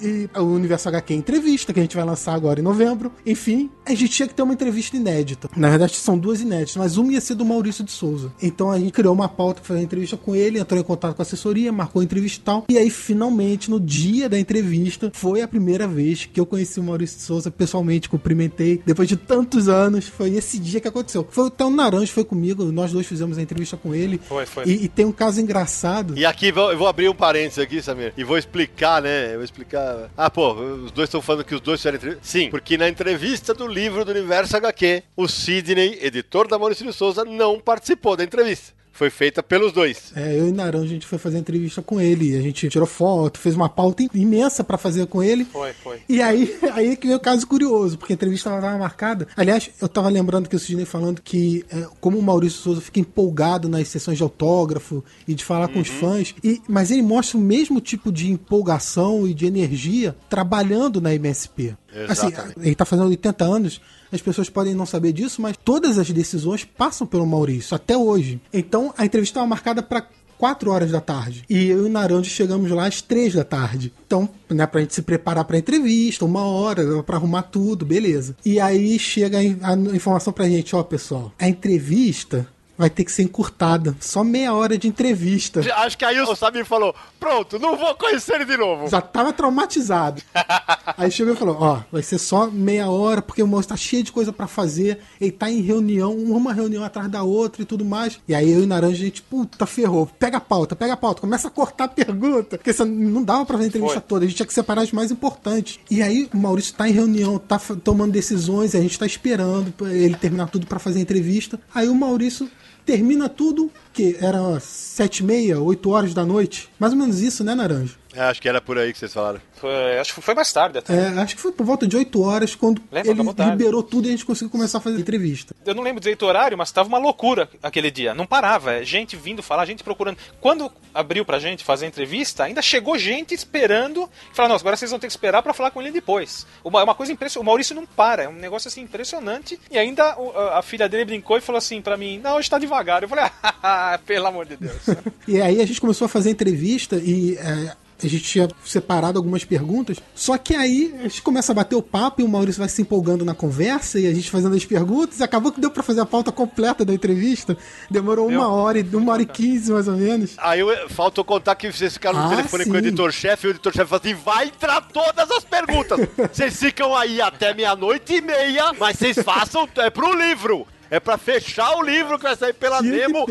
E o Universo HQ entrevista, que a gente vai lançar agora em novembro. Enfim, a gente tinha que ter uma entrevista inédita. Na verdade, são duas inéditas, mas uma ia ser do Maurício de Souza. Então a gente criou uma pauta pra fazer a entrevista com ele, entrou em contato com a assessoria, marcou a entrevista e tal. E aí, finalmente, no dia da entrevista, foi a primeira vez que eu conheci o Maurício de Souza pessoalmente, cumprimentei. Depois de tantos anos, foi esse dia que aconteceu. Foi até o Naranjo foi comigo, nós dois fizemos a entrevista com ele. Foi, foi. E, e tem um caso engraçado. E aqui, eu vou abrir um parênteses aqui, Samir, e vou explicar, né? Eu vou explicar. Ah, pô, os dois estão falando que os dois fizeram entrevista. Sim, porque na entrevista do livro do Universo HQ, o Sidney, editor da Maurício de Souza, não participou da entrevista. Foi feita pelos dois. É, eu e Naranjo, a gente foi fazer entrevista com ele. A gente tirou foto, fez uma pauta imensa pra fazer com ele. Foi, foi. E aí, aí que veio o caso curioso, porque a entrevista ela tava marcada. Aliás, eu tava lembrando que o Sidney falando que, é, como o Maurício Souza fica empolgado nas sessões de autógrafo e de falar com os fãs, e, mas ele mostra o mesmo tipo de empolgação e de energia trabalhando na MSP. Assim, Exatamente. ele tá fazendo 80 anos, as pessoas podem não saber disso, mas todas as decisões passam pelo Maurício, até hoje. Então, a entrevista estava marcada para 4 horas da tarde. E eu e o Naranjo chegamos lá às 3 da tarde. Então, né, pra gente se preparar pra entrevista, uma hora, pra arrumar tudo, beleza. E aí chega a informação pra gente, ó, pessoal, a entrevista vai ter que ser encurtada. Só meia hora de entrevista. Acho que aí o Samir falou: pronto, não vou conhecer ele de novo. Já tava traumatizado. Aí chegou e falou: Ó, vai ser só meia hora, porque o moço tá cheio de coisa pra fazer. Ele tá em reunião, uma reunião atrás da outra e tudo mais. E aí eu e Naranja, a gente, puta, ferrou. Pega a pauta, pega a pauta, começa a cortar a pergunta. Porque não dava pra fazer a entrevista Foi. toda, a gente tinha que separar as mais importantes. E aí o Maurício tá em reunião, tá tomando decisões, a gente tá esperando ele terminar tudo pra fazer a entrevista. Aí o Maurício termina tudo, que era sete e meia, oito horas da noite. Mais ou menos isso, né, Naranja? É, acho que era por aí que vocês falaram. Foi- acho que foi mais tarde até. É, acho que foi por volta de 8 horas quando Lembra, ele liberou tudo e a gente conseguiu começar a fazer a entrevista. Eu não lembro direito o horário, mas tava uma loucura aquele dia. Não parava. é Gente vindo falar, gente procurando. Quando abriu pra gente fazer a entrevista, ainda chegou gente esperando. Falar, nossa, agora vocês vão ter que esperar pra falar com ele depois. Uma, é uma coisa impressionante. O Maurício não para. É um negócio assim impressionante. E ainda a, a filha dele brincou e falou assim pra mim: Não, hoje tá devagar. Eu falei: Ah, pelo amor de Deus. E aí a gente começou a fazer entrevista e é, a gente tinha separado algumas perguntas. Só que aí a gente começa a bater o papo e o Maurício vai se empolgando na conversa e a gente fazendo as perguntas. E acabou que deu pra fazer a pauta completa da entrevista. Demorou Deu. uma hora, uma hora e quinze mais ou menos. Aí eu, faltou contar que vocês ficaram no Ah, telefone com o sim. editor-chefe e o editor-chefe falou assim: vai entrar todas as perguntas. Vocês ficam aí até meia-noite e meia, mas vocês façam. É pro livro. É pra fechar o livro que vai sair pela Tinha demo.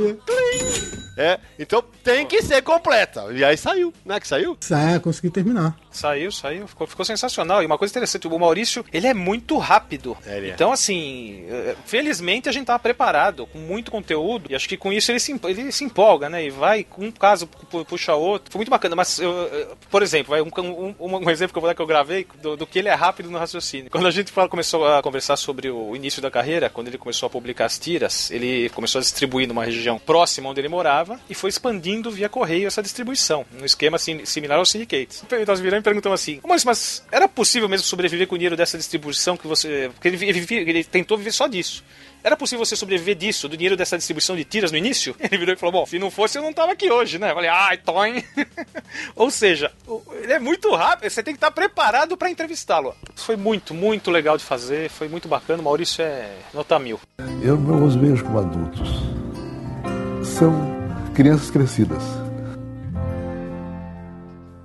É, então tem que ser completa. E aí saiu, né? Que saiu? Ah, consegui terminar. Saiu, saiu. Ficou, ficou sensacional. E uma coisa interessante, o Maurício, ele é muito rápido. É, ele é. Então, assim, eh, felizmente a gente tava preparado, com muito conteúdo. E acho que com isso ele se, ele se empolga, né? E vai, um caso pu- puxa outro. Foi muito bacana. Mas, eu, eu- por exemplo, vai um, um, um- um exemplo que eu vou dar que eu gravei do, do que ele é rápido no raciocínio. Quando a gente fala- começou a conversar sobre o início da carreira, quando ele começou a publicar as tiras, ele começou a distribuir numa região próxima onde ele morava e foi expandindo via correio essa distribuição, num esquema sim- similar aos syndicates. Então eles viraram e perguntam assim: mas, mas era possível mesmo sobreviver com o dinheiro dessa distribuição que você. Porque ele, ele, tentou viver só disso. Era possível você sobreviver disso, do dinheiro dessa distribuição de tiras no início? Ele virou e falou: Bom, se não fosse, eu não tava aqui hoje, né? Eu falei: Ai, Toin. Ou seja, ele é muito rápido, você tem que estar preparado para entrevistá-lo. Foi muito, muito legal de fazer, foi muito bacana. O Maurício é nota mil. Eu não os vejo como adultos. São crianças crescidas.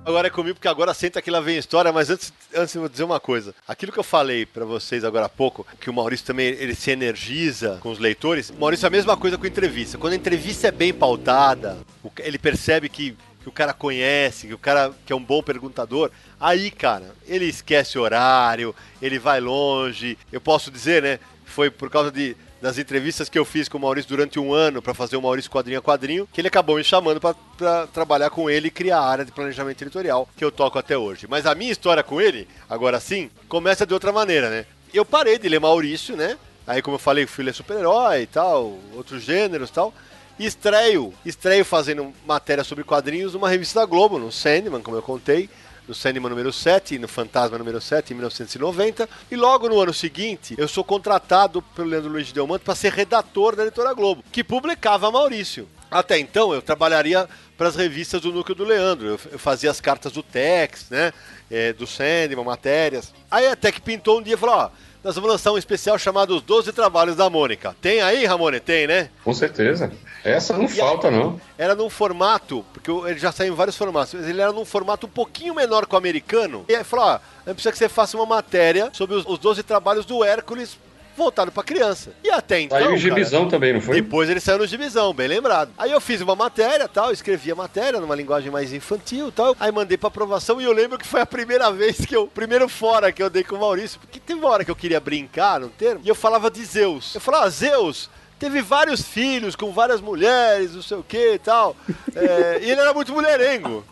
Agora é comigo, porque agora senta que lá vem a história, mas antes, antes eu vou dizer uma coisa. Aquilo que eu falei pra vocês agora há pouco, que o Maurício também ele se energiza com os leitores, Maurício é a mesma coisa com entrevista. Quando a entrevista é bem pautada, ele percebe que, que o cara conhece, que o cara que é um bom perguntador, aí, cara, ele esquece o horário, ele vai longe. Eu posso dizer, né? Foi por causa de das entrevistas que eu fiz com o Maurício durante um ano pra fazer o Maurício quadrinho a quadrinho, que ele acabou me chamando pra trabalhar com ele e criar a área de planejamento editorial que eu toco até hoje. Mas a minha história com ele, agora sim, começa de outra maneira, né? Eu parei de ler Maurício, né? Aí, como eu falei, fui ler super-herói e tal, outros gêneros e tal. E estreio, estreio fazendo matéria sobre quadrinhos numa revista da Globo, no Sandman, como eu contei no Sandman número 7 e no Fantasma número 7 em 1990. E logo no ano seguinte, eu sou contratado pelo Leandro Luiz de Delmanto para ser redator da editora Globo, que publicava Maurício. Até então, eu trabalharia para as revistas do núcleo do Leandro. Eu, eu fazia as cartas do Tex, né? é, do Sandman, matérias. Aí até que pintou um dia e falou: Ó, nós vamos lançar um especial chamado Os 12 Trabalhos da Mônica. Tem aí, Ramone? Tem, né? Com certeza. Essa não falta, não. Era num formato, porque ele já saiu em vários formatos, mas ele era num formato um pouquinho menor que o americano. E aí falou: ó, a gente precisa que você faça uma matéria sobre os, os 12 trabalhos do Hércules voltado pra criança. E até então. Saiu o cara, gibizão também, não foi? Depois ele saiu no gibizão, bem lembrado. Aí eu fiz uma matéria tal, escrevi a matéria numa linguagem mais infantil tal. Aí mandei pra aprovação e eu lembro que foi a primeira vez que eu. Primeiro fora que eu dei com o Maurício. Porque teve uma hora que eu queria brincar no termo e eu falava de Zeus. Eu falava, ah, Zeus. Teve vários filhos com várias mulheres, não sei o que e tal. É, e ele era muito mulherengo.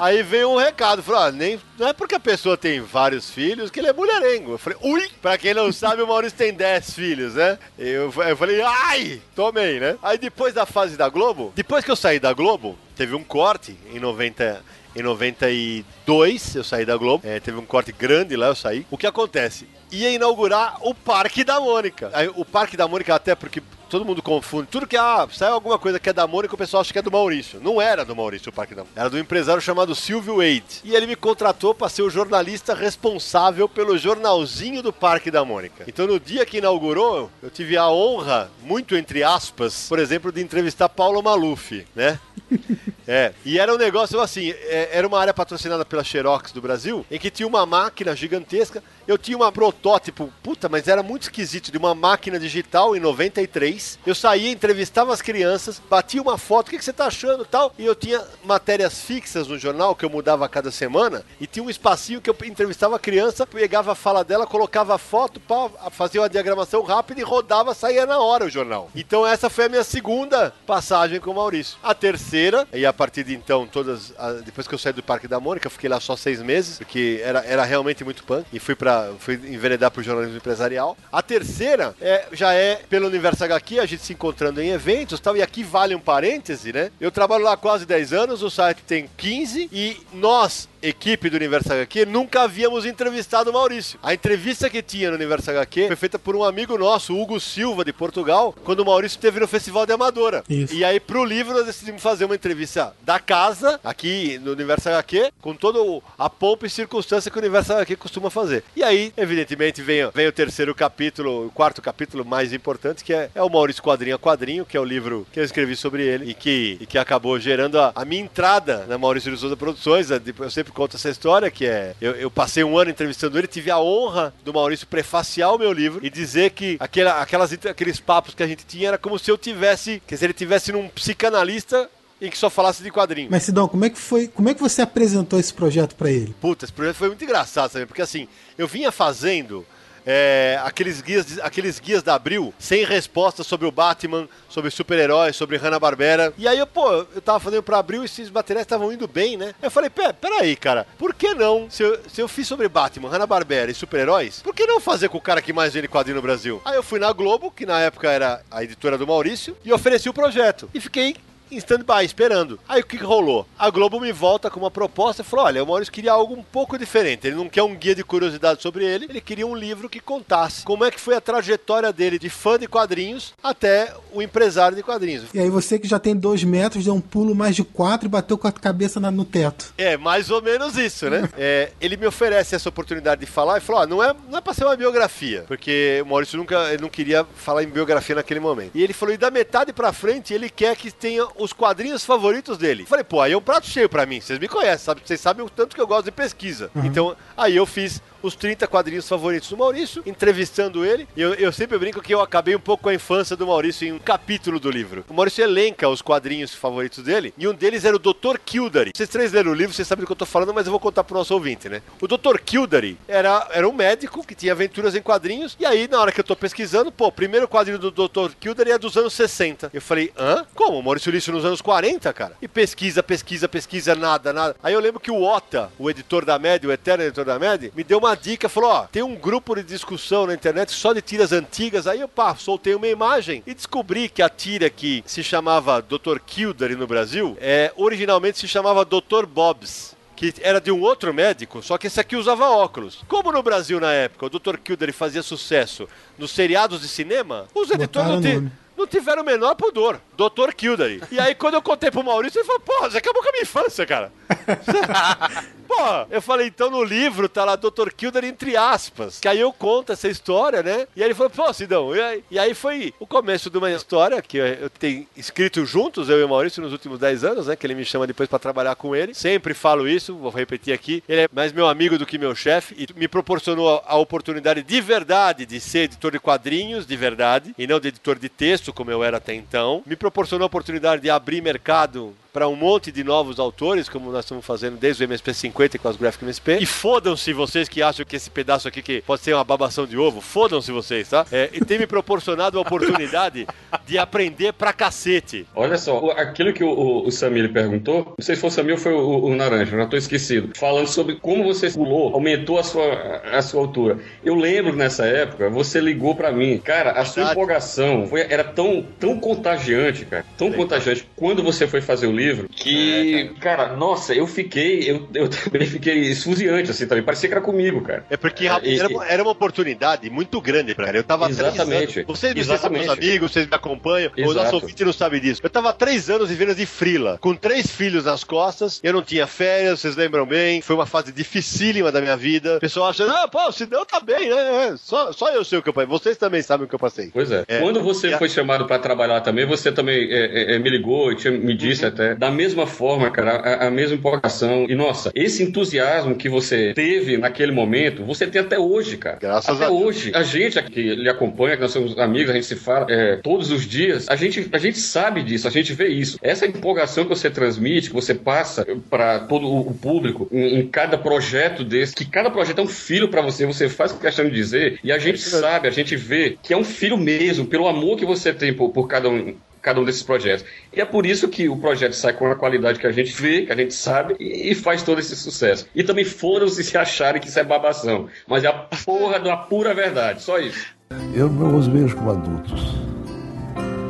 Aí veio um recado, falou, ah, nem, não é porque a pessoa tem vários filhos que ele é mulherengo. Eu falei, ui! Pra quem não sabe, o Maurício tem 10 filhos, né? Eu, eu falei, ai! Tomei, né? Aí depois da fase da Globo, depois que eu saí da Globo, teve um corte em 90... Em 92, eu saí da Globo. É, teve um corte grande lá, eu saí. O que acontece? Ia inaugurar o Parque da Mônica. Aí, o Parque da Mônica, até porque todo mundo confunde. Tudo que ah, sai alguma coisa que é da Mônica, o pessoal acha que é do Maurício. Não era do Maurício o Parque da Mônica. Era do empresário chamado Silvio Wade. E ele me contratou para ser o jornalista responsável pelo jornalzinho do Parque da Mônica. Então no dia que inaugurou, eu tive a honra, muito entre aspas, por exemplo, de entrevistar Paulo Maluf, né? É, e era um negócio assim, é, era uma área patrocinada pela Xerox do Brasil, em que tinha uma máquina gigantesca, eu tinha um protótipo, puta, mas era muito esquisito, de uma máquina digital em 93, eu saía, entrevistava as crianças, batia uma foto, o que, que você tá achando tal, e eu tinha matérias fixas no jornal, que eu mudava a cada semana, e tinha um espacinho que eu entrevistava a criança, pegava a fala dela, colocava a foto, pá, fazia uma diagramação rápida e rodava, saía na hora o jornal. Então essa foi a minha segunda passagem com o Maurício. A terceira, e a partir de então, todas. depois que eu saí do Parque da Mônica, fiquei lá só seis meses, porque era, era realmente muito punk. E fui para fui enveredar pro jornalismo empresarial. A terceira é, já é pelo Universo HQ, a gente se encontrando em eventos tal. E aqui vale um parêntese, né? Eu trabalho lá quase 10 anos, o site tem 15 e nós. Equipe do Universo HQ, nunca havíamos entrevistado o Maurício. A entrevista que tinha no Universo HQ foi feita por um amigo nosso, Hugo Silva, de Portugal, quando o Maurício esteve no Festival de Amadora. Isso. E aí, pro livro, nós decidimos fazer uma entrevista da casa, aqui no Universo HQ, com toda a pompa e circunstância que o Universo HQ costuma fazer. E aí, evidentemente, vem, vem o terceiro capítulo, o quarto capítulo mais importante, que é, é o Maurício Quadrinho a Quadrinho, que é o livro que eu escrevi sobre ele e que, e que acabou gerando a, a minha entrada na Maurício de Souza Produções. Eu sempre conto essa história, que é... Eu, eu passei um ano entrevistando ele, tive a honra do Maurício prefaciar o meu livro e dizer que aquela, aquelas, aqueles papos que a gente tinha era como se eu tivesse... Quer dizer, ele tivesse num psicanalista em que só falasse de quadrinhos. Mas Sidão, como é que foi? Como é que você apresentou esse projeto pra ele? Puta, esse projeto foi muito engraçado, sabe? Porque assim, eu vinha fazendo é, aqueles, guias, aqueles guias da Abril sem respostas sobre o Batman, sobre super-heróis, sobre Hanna-Barbera. E aí, eu, pô, eu tava fazendo pra Abril e esses materiais estavam indo bem, né? Eu falei, pé, peraí, cara, por que não? Se eu, se eu fiz sobre Batman, Hanna-Barbera e super-heróis, por que não fazer com o cara que mais vende quadrinho no Brasil? Aí eu fui na Globo, que na época era a editora do Maurício, e ofereci o projeto. E fiquei em stand-by, esperando. Aí o que, que rolou? A Globo me volta com uma proposta e falou: olha, o Maurício queria algo um pouco diferente. Ele não quer um guia de curiosidade sobre ele, ele queria um livro que contasse como é que foi a trajetória dele de fã de quadrinhos até o empresário de quadrinhos. E aí você que já tem dois metros, deu um pulo mais de quatro e bateu com a cabeça na- no teto. É, mais ou menos isso, né? É, ele me oferece essa oportunidade de falar e falou: ó, não é, não é pra ser uma biografia, porque o Maurício nunca ele não queria falar em biografia naquele momento. E ele falou: e da metade pra frente, ele quer que tenha os quadrinhos favoritos dele. Falei, pô, aí é um prato cheio pra mim. Vocês me conhecem, sabe? Vocês sabem o tanto que eu gosto de pesquisa. Então, aí eu fiz os 30 quadrinhos favoritos do Maurício, entrevistando ele. E eu, eu sempre brinco que eu acabei um pouco com a infância do Maurício em um capítulo do livro. O Maurício elenca os quadrinhos favoritos dele, e um deles era o Dr. Kildare. Vocês três leram o livro, vocês sabem do que eu tô falando, mas eu vou contar pro nosso ouvinte, né? O Dr. Kildare era, era um médico que tinha aventuras em quadrinhos, e aí, na hora que eu tô pesquisando, pô, o primeiro quadrinho do Dr. Kildare é dos anos 60. Eu falei, hã? Como? O Maurício Lício nos anos 40, cara? E pesquisa, pesquisa, pesquisa, nada, nada. Aí eu lembro que o Ota, o editor da MED, o eterno editor da MED, me deu uma dica, falou, ó, tem um grupo de discussão na internet só de tiras antigas, aí eu, pá, soltei uma imagem e descobri que a tira que se chamava Dr. Kildare no Brasil, é, originalmente se chamava Dr. Bobs que era de um outro médico, só que esse aqui usava óculos. Como no Brasil na época o Dr. Kildare fazia sucesso nos seriados de cinema, os editores não, ti- não tiveram o menor pudor. Dr. Kildare. E aí quando eu contei pro Maurício, ele falou, porra, você acabou com a minha infância, cara. Porra, eu falei, então no livro tá lá Dr. Kildare entre aspas. Que aí eu conto essa história, né? E aí ele falou, pô, Sidão, e aí, e aí foi o começo de uma história que eu, tenho escrito juntos, eu e o Maurício, nos últimos 10 anos, né? Que ele me chama depois pra trabalhar com ele. Sempre falo isso, vou repetir aqui. Ele é mais meu amigo do que meu chefe e me proporcionou a oportunidade de verdade de ser editor de quadrinhos, de verdade, e não de editor de texto, como eu era até então. Me proporcionou a oportunidade de abrir mercado para um monte de novos autores, como nós estamos fazendo desde o MSP 50 com as Graphic MSP. E fodam-se vocês que acham que esse pedaço aqui que pode ser uma babação de ovo, fodam-se vocês, tá? É, e tem me proporcionado a oportunidade de aprender pra cacete. Olha só, aquilo que o, o, o Samir perguntou, não sei se foi o Samir ou foi o, o Naranja, já estou esquecido. Falando sobre como você pulou, aumentou a sua, a sua altura. Eu lembro nessa época, você ligou pra mim. Cara, a sua Verdade. empolgação foi, era tão, tão contagiante, cara. Tão contagiante quando você foi fazer o livro que, cara, nossa, eu fiquei, eu, eu também fiquei esfuziante assim também. Parecia que era comigo, cara. É porque É, e- era, uma- era uma oportunidade muito grande, cara. Eu tava Exatamente. anos. Vocês, vocês são meus amigos, vocês me acompanham. O Exato. nosso ouvinte não sabe disso. Eu tava há três anos vivendo de frila, com três filhos nas costas. Eu não tinha férias, vocês lembram bem. Foi uma fase dificílima da minha vida. O pessoal achando, ah, pô, o Sidão tá bem, né? É, Só, só eu sei o que eu passei. Vocês também sabem o que eu passei. Pois é. É. Quando você E a- foi chamado pra trabalhar também, você também é, é, é, me ligou e tinha- me disse até. Da mesma forma, cara, a, a mesma empolgação. E nossa, esse entusiasmo que você teve naquele momento, você tem até hoje, cara. Graças até a Deus. hoje. A gente aqui que lhe acompanha, que nós somos amigos, a gente se fala é, todos os dias, a gente, a gente sabe disso, a gente vê isso. Essa empolgação que você transmite, que você passa para todo o o público em, em cada projeto desse, que cada projeto é um filho para você, você faz questão de dizer, e a gente sabe, a gente vê que é um filho mesmo, pelo amor que você tem por, por cada um cada um desses projetos. E é por isso que o projeto sai com a qualidade que a gente vê, que a gente sabe, e, e faz todo esse sucesso. E também foram-se se acharem que isso é babação. Mas é a porra da pura verdade, só isso. Eu não os vejo como adultos.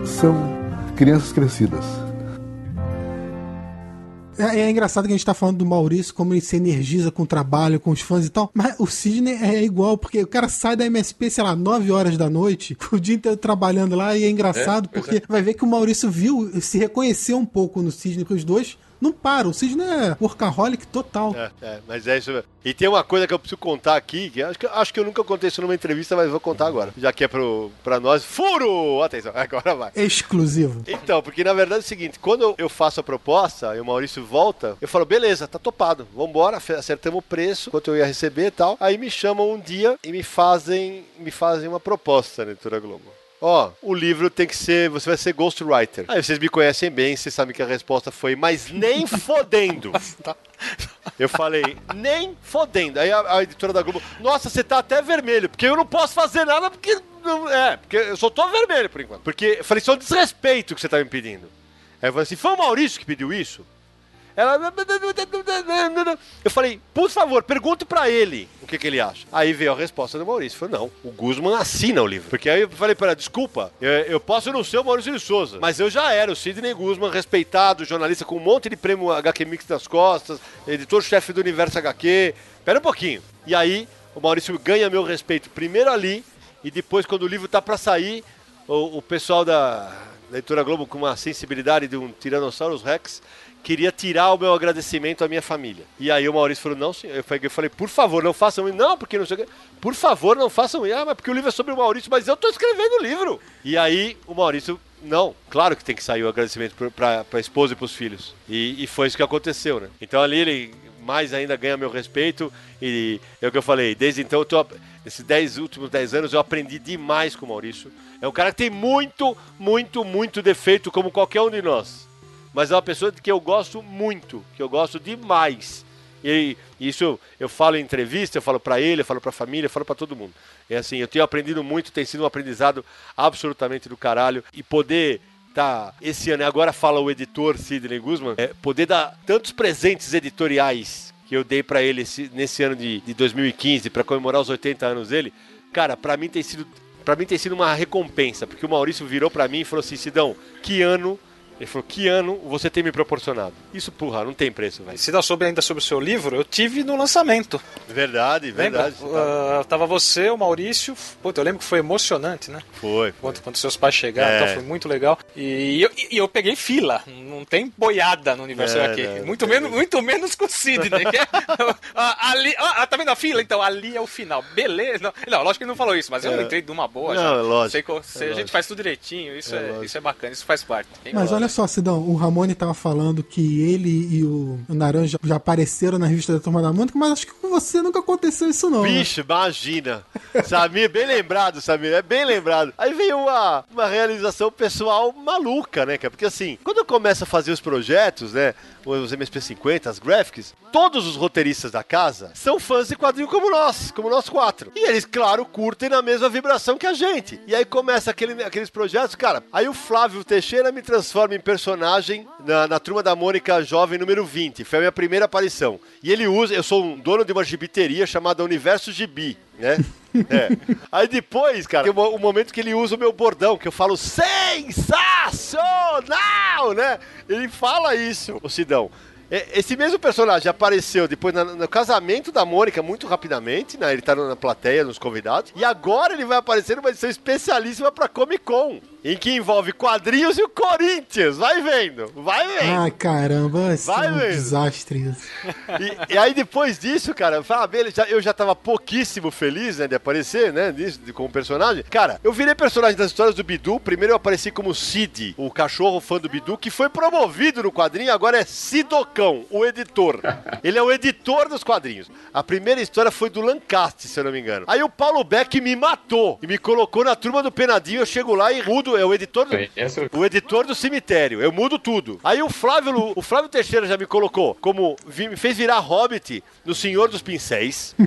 São crianças crescidas. É, é engraçado que a gente tá falando do Maurício, como ele se energiza com o trabalho, com os fãs e tal. Mas o Sidney é igual, porque o cara sai da MSP, sei lá, 9 horas da noite, o dia inteiro trabalhando lá, e é engraçado É, porque vai ver que o Maurício viu, se reconheceu um pouco no Sidney, que os dois não param. O Sidney é workaholic total. É, é, mas é isso mesmo. E tem uma coisa que eu preciso contar aqui, que acho que, acho que eu nunca contei isso numa entrevista, mas vou contar agora. Já que é pro, pra nós. Furo! Atenção, agora vai. Exclusivo. Então, porque na verdade é o seguinte, quando eu- faço a proposta e o Maurício volta, eu falo, beleza, tá topado, vambora, acertamos o preço, quanto eu ia receber e tal. Aí me chamam um dia e me fazem, me fazem uma proposta na Editora Globo. Ó, o livro tem que ser, você vai ser ghostwriter. Aí vocês me conhecem bem, vocês sabem que a resposta foi, mas nem fodendo. Eu falei, nem fodendo. Aí a, a editora da Globo, nossa, você tá até vermelho, porque eu não posso fazer nada porque. não- é, porque eu só tô vermelho por enquanto. Porque eu falei, isso é um desrespeito que você tá me pedindo. Aí eu falei assim, foi o Maurício que pediu isso? Ela. Eu falei, por favor, pergunte pra ele o que, que ele acha. Aí veio a resposta do Maurício. Falou, não, o Guzman assina o livro. Porque aí eu falei pra ela, desculpa, eu, eu posso não ser o Maurício de Souza, mas eu já era o Sidney Guzman, respeitado, jornalista com um monte de prêmio HQ Mix nas costas, editor-chefe do Universo HQ. Pera um pouquinho. E aí, o Maurício ganha meu respeito primeiro ali, e depois, quando o livro tá pra sair, o, o pessoal da, da editora Globo, com uma sensibilidade de um Tiranossauros Rex, queria tirar o meu agradecimento à minha família. E aí o Maurício falou, não, senhor. Eu falei, por favor, não façam isso. Não, porque não sei o quê. Por favor, não façam isso. Ah, mas porque o livro é sobre o Maurício, mas eu tô escrevendo o livro. E aí o Maurício, não, claro que tem que sair o agradecimento pra, pra esposa e pros filhos. E, e foi isso que aconteceu, né? Então ali ele mais ainda ganha meu respeito e é o que eu falei, desde então eu tô, esses 10 últimos 10 anos eu aprendi demais com o Maurício. É um cara que tem muito, muito, muito defeito como qualquer um de nós. Mas é uma pessoa que eu gosto muito, que eu gosto demais. E isso eu, falo em entrevista, eu falo pra ele, eu falo pra família, eu falo pra todo mundo. É assim, eu tenho aprendido muito, tem sido um aprendizado absolutamente do caralho. E poder tá esse ano, agora fala o editor Sidney Guzman, é, poder dar tantos presentes editoriais que eu dei pra ele esse- nesse ano de, de 2015 pra comemorar os 80 anos dele, cara, pra mim tem sido para mim tem sido uma recompensa, porque o Maurício virou pra mim e falou assim: "Sidão, que ano ele falou, que ano você tem me proporcionado? Isso, porra, não tem preço, velho. Se dá sobre ainda sobre o seu livro, eu tive no lançamento. Verdade, verdade. você tá- Ah, tava você, o Maurício. Puta, eu lembro que foi emocionante, né? Foi. foi. Quando, quando seus pais chegaram, É. então foi muito legal. E eu, e eu peguei fila, não tem boiada no universo É, aqui. não, muito, não menos, muito menos com o Sidney. que é- Ah, ali, ah, tá vendo a fila? Então, ali é o final. Beleza. Não, não, lógico que ele não falou isso, mas eu É. entrei de uma boa. Não, já. é lógico, Sei que- é sei- a gente faz tudo direitinho, isso É é, isso é bacana, isso faz parte. Tem Mas lógico. olha só, Sidão, o Ramone tava falando que ele e o, o Naranja já apareceram na revista da Turma da Mônica, mas acho que com você nunca aconteceu isso não. né? Bicho, imagina. Samir, bem lembrado, Samir, é bem lembrado. Aí veio uma, uma realização pessoal maluca, né, cara? Porque assim, quando eu começo a fazer os projetos, né, os MSP50, as graphics, todos os roteiristas da casa são fãs de quadrinho como nós, como nós quatro. E eles, claro, curtem na mesma vibração que a gente. E aí começa aquele, aqueles projetos, cara. Aí o Flávio Teixeira me transforma em personagem na, na Turma da Mônica Jovem número 20. Foi a minha primeira aparição. E ele usa, eu sou um dono de uma gibiteria chamada Universo Gibi, né? É. Aí depois, cara, tem o o momento que ele usa o meu bordão, que eu falo sensacional, né? Ele fala isso, o Sidão. E- Esse mesmo personagem apareceu depois na- no casamento da Mônica muito rapidamente, né? Ele tá na plateia, nos convidados. E agora ele vai aparecer numa edição especialíssima pra Comic Con, em que envolve quadrinhos e o Corinthians. Vai vendo, vai vendo. Ai, caramba, isso Vai é um mesmo. desastre. E, e aí depois disso, cara, eu falei, ah, eu já tava pouquíssimo feliz, né, de aparecer, né, disso, de, como personagem. Cara, eu virei personagem das histórias do Bidu. Primeiro eu apareci como Cid, o cachorro fã do Bidu, que foi promovido no quadrinho, agora é Sidocão, o editor. Ele é o editor dos quadrinhos. A primeira história foi do Lancaster, se eu não me engano. Aí o Paulo Beck me matou e me colocou na turma do Penadinho. Eu chego lá e mudo, é o editor do, eu- o editor do cemitério. Eu mudo tudo. Aí o Flávio, o Flávio Teixeira já me colocou como me fez virar Hobbit no Senhor dos Pincéis.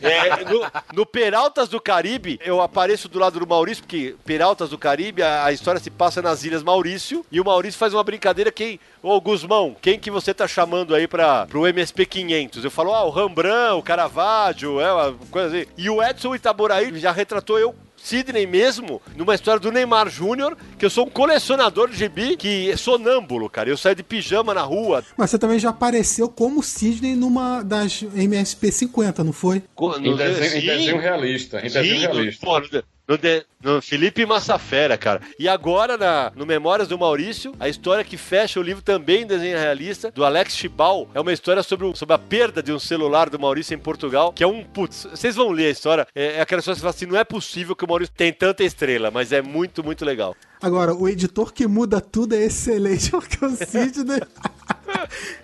É, no, no Peraltas do Caribe, eu apareço do lado do Maurício, porque Peraltas do Caribe, a, a história se passa nas Ilhas Maurício, e o Maurício faz uma brincadeira quem, ô Guzmão, quem que você tá chamando aí para pro MSP 500? Eu falo, ah, o Rembrandt, o Caravaggio, é uma coisa assim. E o Edson Itaboraí já retratou eu Sidney mesmo, numa história do Neymar Júnior, que eu sou um colecionador de gibi, que é sonâmbulo, cara. Eu saio de pijama na rua. Mas você também já apareceu como Sidney numa das MSP 50, não foi? Em desenho, em desenho realista. Em desenho Sim, no, realista. pô, no, de- no Felipe Massafera, cara. E agora, na, no Memórias do Maurício, a história que fecha o livro também em desenho realista, do Alex Chibal, é uma história sobre, o- sobre a perda de um celular do Maurício em Portugal, que é um, putz, vocês vão ler a história, é, é aquela história que você fala assim, não é possível que o Maurício tem tanta estrela, mas é muito, muito legal. Agora, o editor que muda tudo é excelente, porque o Sidney.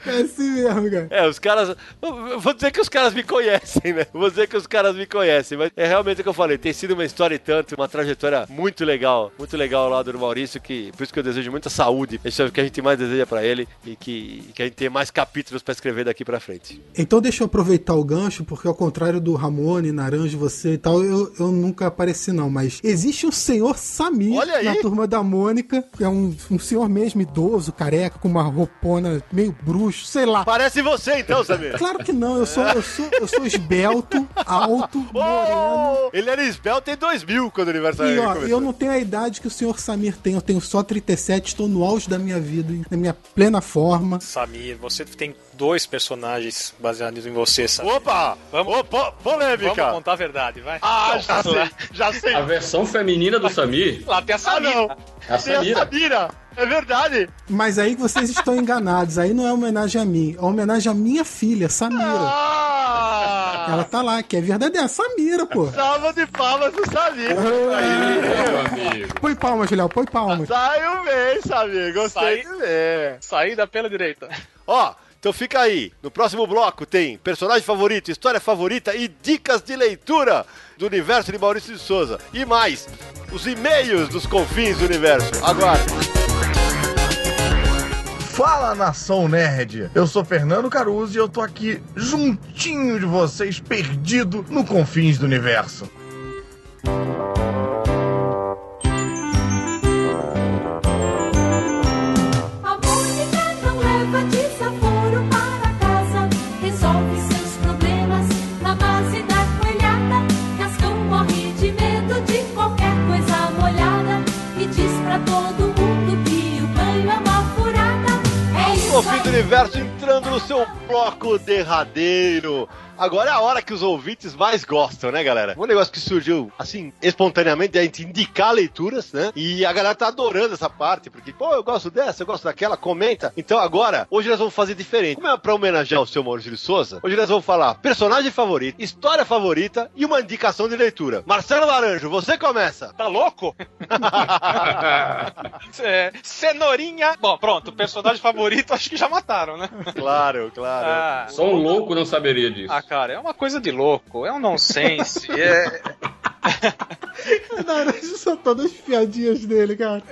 É assim mesmo, cara. É, os caras. eu Vou dizer que os caras me conhecem, né? Vou dizer que os caras me conhecem, mas é realmente o que eu falei. Tem sido uma história e tanto, uma trajetória muito legal, muito legal lá do Maurício, que por isso que eu desejo muita saúde. Isso é o que a gente mais deseja pra ele e que, que a gente tenha mais capítulos pra escrever daqui pra frente. Então deixa eu aproveitar o gancho, porque ao contrário do Ramone, Naranjo, você e tal, eu, eu nunca apareci não, mas existe um senhor Samir na turma da Mônica, que é um, um senhor mesmo idoso, careca, com uma roupona meio bruxo, sei lá. Parece você então, Samir. Claro que não, eu sou, eu sou, eu sou esbelto, alto, moreno. Oh, ele era esbelto em 2000 quando o aniversário E ó, começou. eu não tenho a idade que o senhor Samir tem, eu tenho só 37, estou no auge da minha vida, na minha plena forma. Samir, você tem dois personagens baseados em você, Samir. Opa! Vamos- Opa! Polêmica! Vamos contar a verdade, vai. Ah, já sei, já sei. A versão feminina do Samir, Lá tem a Ah, Samir. não. a Tem a Samira. Samira. É verdade. Mas aí que vocês estão enganados, aí não é homenagem a mim, é homenagem à minha filha, Samira. Ah! Ela tá lá, que é verdadeira, Samira, pô. Salva de palmas pro Samir. Meu amigo. Põe palmas, Léo, põe palmas. Saiu bem, Samir. Gostei Sai- de ver. Saída pela direita. Ó, então fica aí. No próximo bloco tem personagem favorito, história favorita e dicas de leitura do universo de Maurício de Souza. E mais, os e-mails dos confins do universo. Aguarde. Fala nação nerd! Eu sou Fernando Caruso e eu tô aqui juntinho de vocês, perdido no confins do universo. Confins do universo entrando no seu bloco derradeiro. Agora é a hora que os ouvintes mais gostam, né, galera? Um negócio que surgiu, assim, espontaneamente, é a gente indicar leituras, né? E a galera tá adorando essa parte, porque, pô, eu gosto dessa, eu gosto daquela, comenta. Então agora, hoje nós vamos fazer diferente. Como é pra homenagear o seu Maurício de Souza, hoje nós vamos falar personagem favorito, história favorita e uma indicação de leitura. Marcelo Laranjo, você começa. Tá louco? É, cenourinha. Bom, pronto, personagem favorito acho que já mataram, né? Claro, claro. Ah, Só um louco não saberia disso. ah, cara, é uma coisa de louco, é um nonsense. é, Naranjo só todas as piadinhas dele, cara.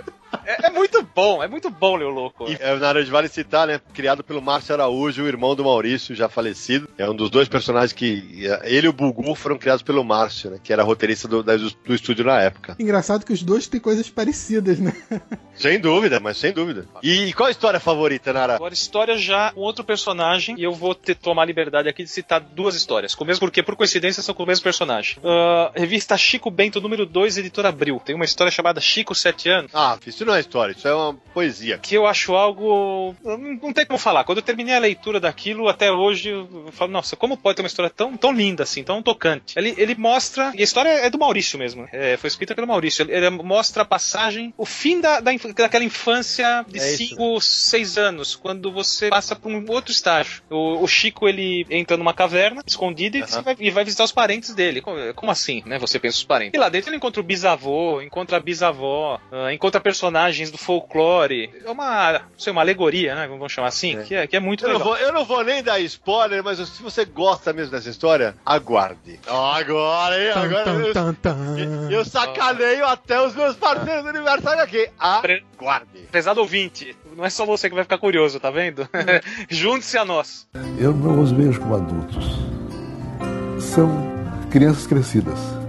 É, é muito bom, é muito bom ler o louco. E é, na Naranja vale citar, né? Criado pelo Márcio Araújo, o irmão do Maurício, já falecido. É um dos dois personagens que. Ele e o Bugu foram criados pelo Márcio, né? Que era roteirista do, da- do estúdio na época. Engraçado que os dois têm coisas parecidas, né? Sem dúvida, mas sem dúvida. E, qual a história favorita, Nara? Agora, história já com outro personagem, e eu vou ter, tomar a liberdade aqui de citar duas histórias. Com o mesmo, porque, por coincidência, são com o mesmo personagem. Ah, revista Chico Bento, número 2, editora Abril. Tem uma história chamada Chico, 7 anos. Ah, isso não é história, isso é uma poesia. que eu acho algo. Não, não tem como falar. Quando eu terminei a leitura daquilo, até hoje, eu falo, nossa, como pode ter uma história tão, tão linda assim, tão tocante? Ele, ele mostra. E a história é do Maurício mesmo. é, foi escrita pelo Maurício. Ele, ele mostra a passagem, o fim da, da daquela infância de É isso. 5, 6 anos, quando você passa por um outro estágio. O, o Chico, ele entra numa caverna, escondido, e, Aham. vai, e vai visitar os parentes dele. Como, como assim, né? Você pensa os parentes. E lá dentro ele encontra o bisavô, encontra a bisavó, ah, encontra personagens do folclore. É uma, não sei, uma alegoria, né? Vamos chamar assim, Que, é, que é muito Eu não, legal. vou, eu não vou nem dar spoiler, mas se você gosta mesmo dessa história, aguarde. Agora, hein? Agora tan, eu, tan, tan. eu sacaneio até os meus parceiros do aniversário aqui. Aguarde. Prezado ouvinte, não é só você que vai ficar curioso, tá vendo? Junte-se a nós. Eu não os vejo como adultos. São crianças crescidas.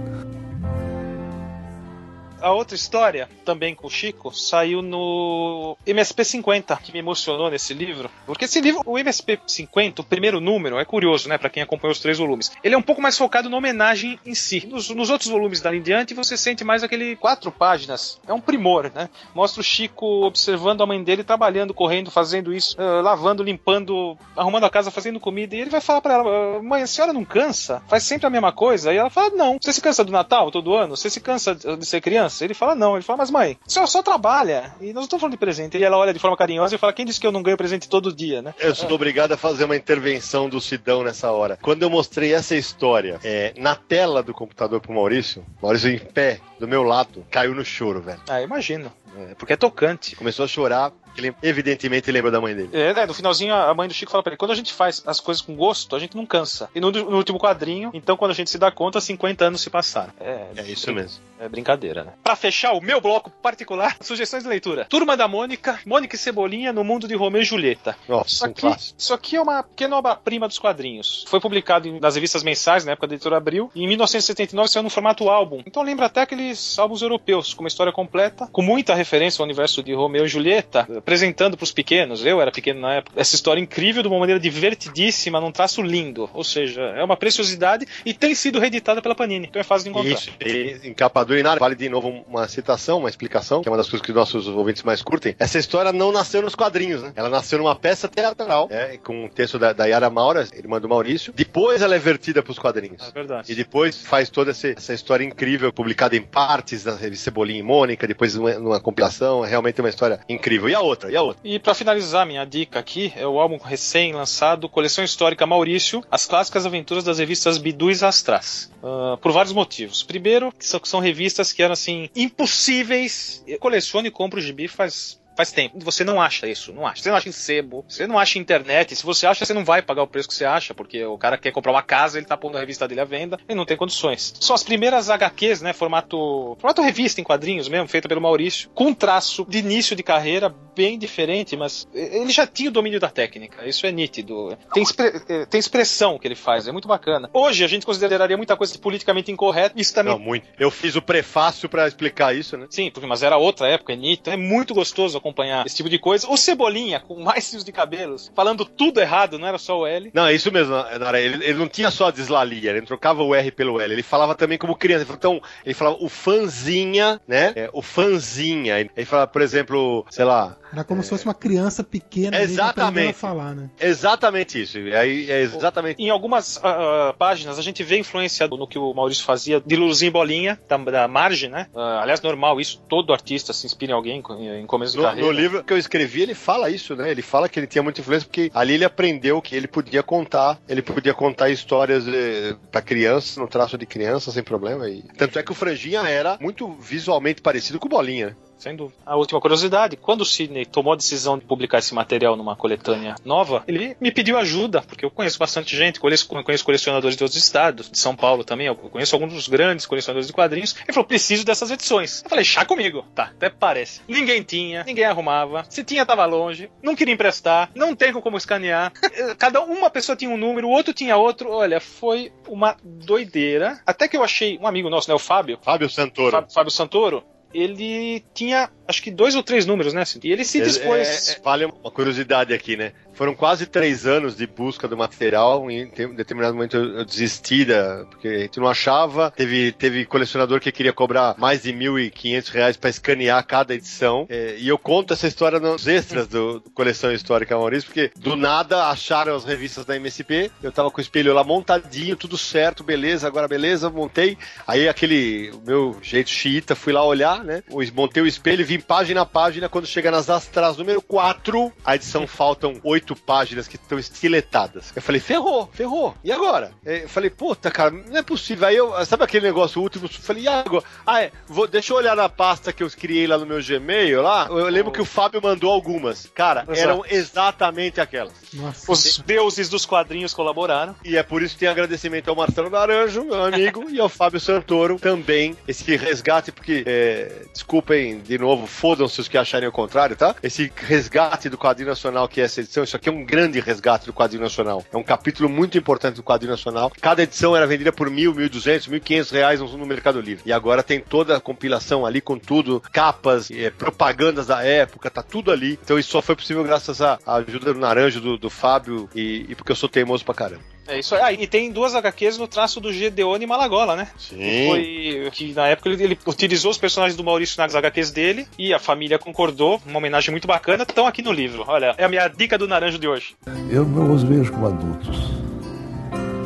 A outra história, também com o Chico, saiu no MSP 50, que me emocionou nesse livro. Porque esse livro, o MSP 50, o primeiro número, é curioso, né, Pra quem acompanhou os três volumes. Ele é um pouco mais focado na homenagem em si. Nos, nos outros volumes dali em diante, você sente mais aquele quatro páginas. É um primor, né? Mostra o Chico observando a mãe dele trabalhando, correndo, fazendo isso, eh, lavando, limpando, arrumando a casa, fazendo comida. E ele vai falar pra ela: "Ah, Mãe, a senhora não cansa? Faz sempre a mesma coisa? E ela fala: Não. Você se cansa do Natal todo ano? Você se cansa de ser criança? Ele fala: Não. Ele fala: Mas mãe, a senhora só trabalha. E nós não estamos falando de presente. E ela olha de forma carinhosa e fala: Quem disse que eu não ganho presente todo dia, né? Eu sou obrigado a fazer uma intervenção do Sidão nessa hora. Quando eu mostrei essa história é, na tela do computador pro Maurício, Maurício em pé, do meu lado, caiu no choro, velho. Ah, imagino. É, porque é tocante. Começou a chorar Ele evidentemente lembra da mãe dele. É, né, no finalzinho a mãe do Chico fala pra ele: quando a gente faz as coisas com gosto, a gente não cansa. E no, no último quadrinho, então quando a gente se dá conta, 50 anos se passaram. É, É isso mesmo. É brincadeira, né? Pra fechar o meu bloco particular, sugestões de leitura. Turma da Mônica, Mônica e Cebolinha no mundo de Romeu e Julieta. Nossa, Isso aqui, isso aqui é uma pequena obra-prima dos quadrinhos. Foi publicado nas revistas mensais, na época da editora Abril, e em 1979 saiu no formato álbum. Então lembra até aqueles álbuns europeus, com uma história completa, com muita referência ao universo de Romeu e Julieta, apresentando pros pequenos, eu era pequeno na época, essa história incrível de uma maneira divertidíssima, num traço lindo. Ou seja, é uma preciosidade e tem sido reeditada pela Panini. Então é fácil de encontrar. Isso, e em capa dura e nada. Vale de novo uma citação, uma explicação, que é uma das coisas que os nossos ouvintes mais curtem. Essa história não nasceu nos quadrinhos, né? Ela nasceu numa peça teatral, né? com um texto da, da Yara Maura, irmã do Maurício. Depois ela é vertida pros quadrinhos. É verdade. E depois faz toda essa, essa história incrível, publicada em partes na revista Cebolinha e Mônica, depois numa, numa compilação. É realmente uma história incrível. E a outra? E a outra? E pra finalizar, minha dica aqui é o álbum recém-lançado Coleção Histórica Maurício, as clássicas aventuras das revistas Bidu e Astras. Ah, por vários motivos. Primeiro, que são, que são revistas que eram assim impossíveis. Eu coleciono e compro o gibi faz Faz tempo. Você não acha isso, não acha. Você não acha em sebo, você não acha em internet. Se você acha, você não vai pagar o preço que você acha, porque o cara quer comprar uma casa, ele tá pondo a revista dele à venda e não tem condições. São as primeiras HQs, né? Formato. Formato revista em quadrinhos mesmo, feita pelo Maurício, com um traço de início de carreira bem diferente, mas ele já tinha o domínio da técnica. Isso é nítido. Tem, expre- eh, tem expressão que ele faz, é muito bacana. Hoje a gente consideraria muita coisa politicamente incorreta. Isso também Não, muito. Eu fiz o prefácio pra explicar isso, né? Sim, porque, mas era outra época, é nítido. É muito gostoso acompanhar esse tipo de coisa. O Cebolinha, com mais fios de cabelos, falando tudo errado, não era só o L. Não, é isso mesmo, Nara. Ele, ele não tinha só a deslalia, ele trocava o R pelo L. Ele falava também como criança. Então, ele falava o fanzinha, né? É, o fanzinha. Ele falava, por exemplo, sei lá. Era como se fosse uma criança pequena mesmo aprendendo a Exatamente. falar, né? Exatamente isso. Aí é exatamente. Em algumas ah, páginas a gente vê influência no que o Maurício fazia de luzinha e bolinha, da, da margem, né? Ah, aliás, normal isso, todo artista se inspira em alguém em começo de No, carreira. no livro que eu escrevi, ele fala isso, né? Ele fala que ele tinha muita influência porque ali ele aprendeu que ele podia contar, ele podia contar histórias eh, pra criança, no traço de criança, sem problema. E... Tanto é que o Franjinha era muito visualmente parecido com o Bolinha. Sem dúvida. A última curiosidade, quando o Sidney tomou a decisão de publicar esse material numa coletânea nova, ele me pediu ajuda, porque eu conheço bastante gente, conheço, conheço colecionadores de outros estados, de São Paulo também, eu conheço alguns dos grandes colecionadores de quadrinhos. Ele falou, preciso dessas edições. Eu falei, chá comigo. Tá, até parece. Ninguém tinha, ninguém arrumava, se tinha tava longe, não queria emprestar, não tem como escanear. Cada uma pessoa tinha um número, o outro tinha outro. Olha, foi uma doideira. Até que eu achei um amigo nosso, né, o Fábio, Fábio Santoro. Fábio, Fábio Santoro, ele tinha acho que dois ou três números, né? E ele se dispôs. É, é, vale uma curiosidade aqui, né? Foram quase três anos de busca do material. Em determinado momento eu, desisti, da, porque a gente não achava. Teve, teve colecionador que queria cobrar mais de 1.500 reais para escanear cada edição. É, e eu conto essa história nos extras do, do Coleção Histórica Maurício, porque do nada acharam as revistas da MSP. Eu tava com o espelho lá montadinho, tudo certo, beleza, agora beleza, montei. Aí aquele o meu jeito xiita, fui lá olhar, né? Montei o espelho, vim página a página. Quando chega nas astras número 4, a edição faltam oito páginas que estão estiletadas. Eu falei, ferrou, ferrou. E agora? É, Eu falei, puta, cara, não é possível. Aí eu, sabe aquele negócio último? Eu falei, e agora? Ah, é, vou, deixa eu olhar na pasta que eu criei lá no meu Gmail lá. Eu lembro que o Fábio mandou algumas. Cara, Exato. eram exatamente aquelas. Nossa. Os deuses dos quadrinhos colaboraram. E é por isso que tem agradecimento ao Marcelo Naranjo, meu amigo, e ao Fábio Santoro também. Esse resgate, porque, é, desculpem de novo, fodam-se os que acharem o contrário, tá? Esse resgate do quadrinho nacional que é essa edição, isso aqui é um grande resgate do quadrinho nacional. É um capítulo muito importante do quadrinho nacional. Cada edição era vendida por mil, mil duzentos, mil quinhentos reais no Mercado Livre. E agora tem toda a compilação ali com tudo, capas, é, propagandas da época, tá tudo ali. Então isso só foi possível graças à à ajuda do Naranjo, do, do Fábio, e, e porque eu sou teimoso pra caramba. É isso aí. Ah, e tem duas HQs no traço do Gedeone Malagola, né? Sim. Foi que na época ele, ele utilizou os personagens do Maurício nas HQs dele e a família concordou, uma homenagem muito bacana. Estão aqui no livro. Olha, é a minha dica do naranjo de hoje. Eu não os vejo como adultos.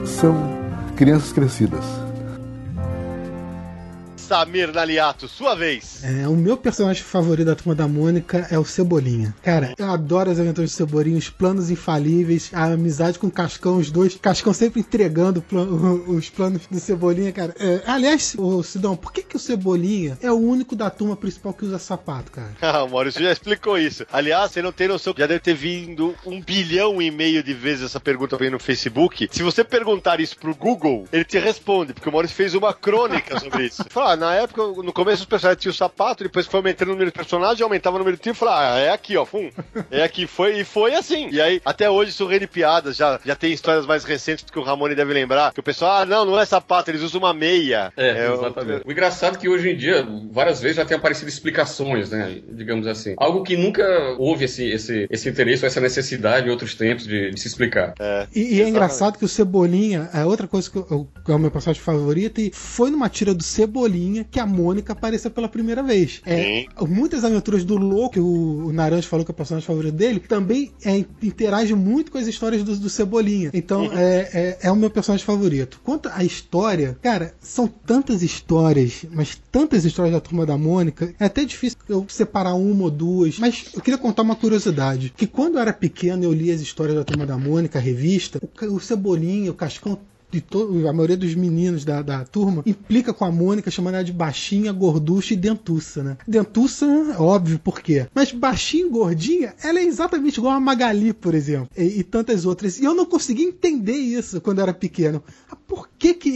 São crianças crescidas. Samir Naliato, sua vez. É, o meu personagem favorito da Turma da Mônica é o Cebolinha. Cara, eu adoro as aventuras do Cebolinha, os planos infalíveis, a amizade com o Cascão, os dois. Cascão sempre entregando pla- os planos do Cebolinha, cara. É, aliás, ô Sidão, por que, que o Cebolinha é o único da turma principal que usa sapato, cara? Ah, o Maurício já explicou isso. Aliás, você não tem noção, já deve ter vindo um bilhão e meio de vezes essa pergunta mim no Facebook. Se você perguntar isso pro Google, ele te responde, porque o Maurício fez uma crônica sobre isso. Fala, ah, na época, no começo os personagens tinham o sapato, depois foi aumentando o número de personagens, aumentava o número de tiro, fala, ah, é aqui, ó, fum. É aqui, foi, e foi assim. E aí, até hoje isso rende piadas, já, já tem histórias mais recentes que o Ramone deve lembrar, que o pessoal, ah, não, não é sapato, eles usam uma meia. É, o- exatamente. O engraçado é que hoje em dia, várias vezes já tem aparecido explicações, né? Digamos assim. Algo que nunca houve esse, esse, esse interesse ou essa necessidade em outros tempos de, de se explicar. E, e é engraçado que o Cebolinha é outra coisa que, eu- que é o meu personagem favorito, e foi numa tira do Cebolinha que a Mônica apareceu pela primeira vez. É, muitas aventuras do Louco, que o, o Naranja falou que é o personagem favorito dele, também é, interage muito com as histórias do, do Cebolinha. Então é, é, é o meu personagem favorito. Quanto à história, cara, são tantas histórias, mas tantas histórias da turma da Mônica, é até difícil eu separar uma ou duas, mas eu queria contar uma curiosidade: que quando eu era pequeno eu li as histórias da turma da Mônica, a revista, o, o Cebolinha, o Cascão. De a maioria dos meninos da, da turma implica com a Mônica, chamando ela de baixinha, gorducha e dentuça, né? Dentuça, óbvio, por quê? Mas baixinha e gordinha, ela é exatamente igual a Magali, por exemplo, e, e tantas outras. E eu não consegui entender isso quando eu era pequeno. Por que que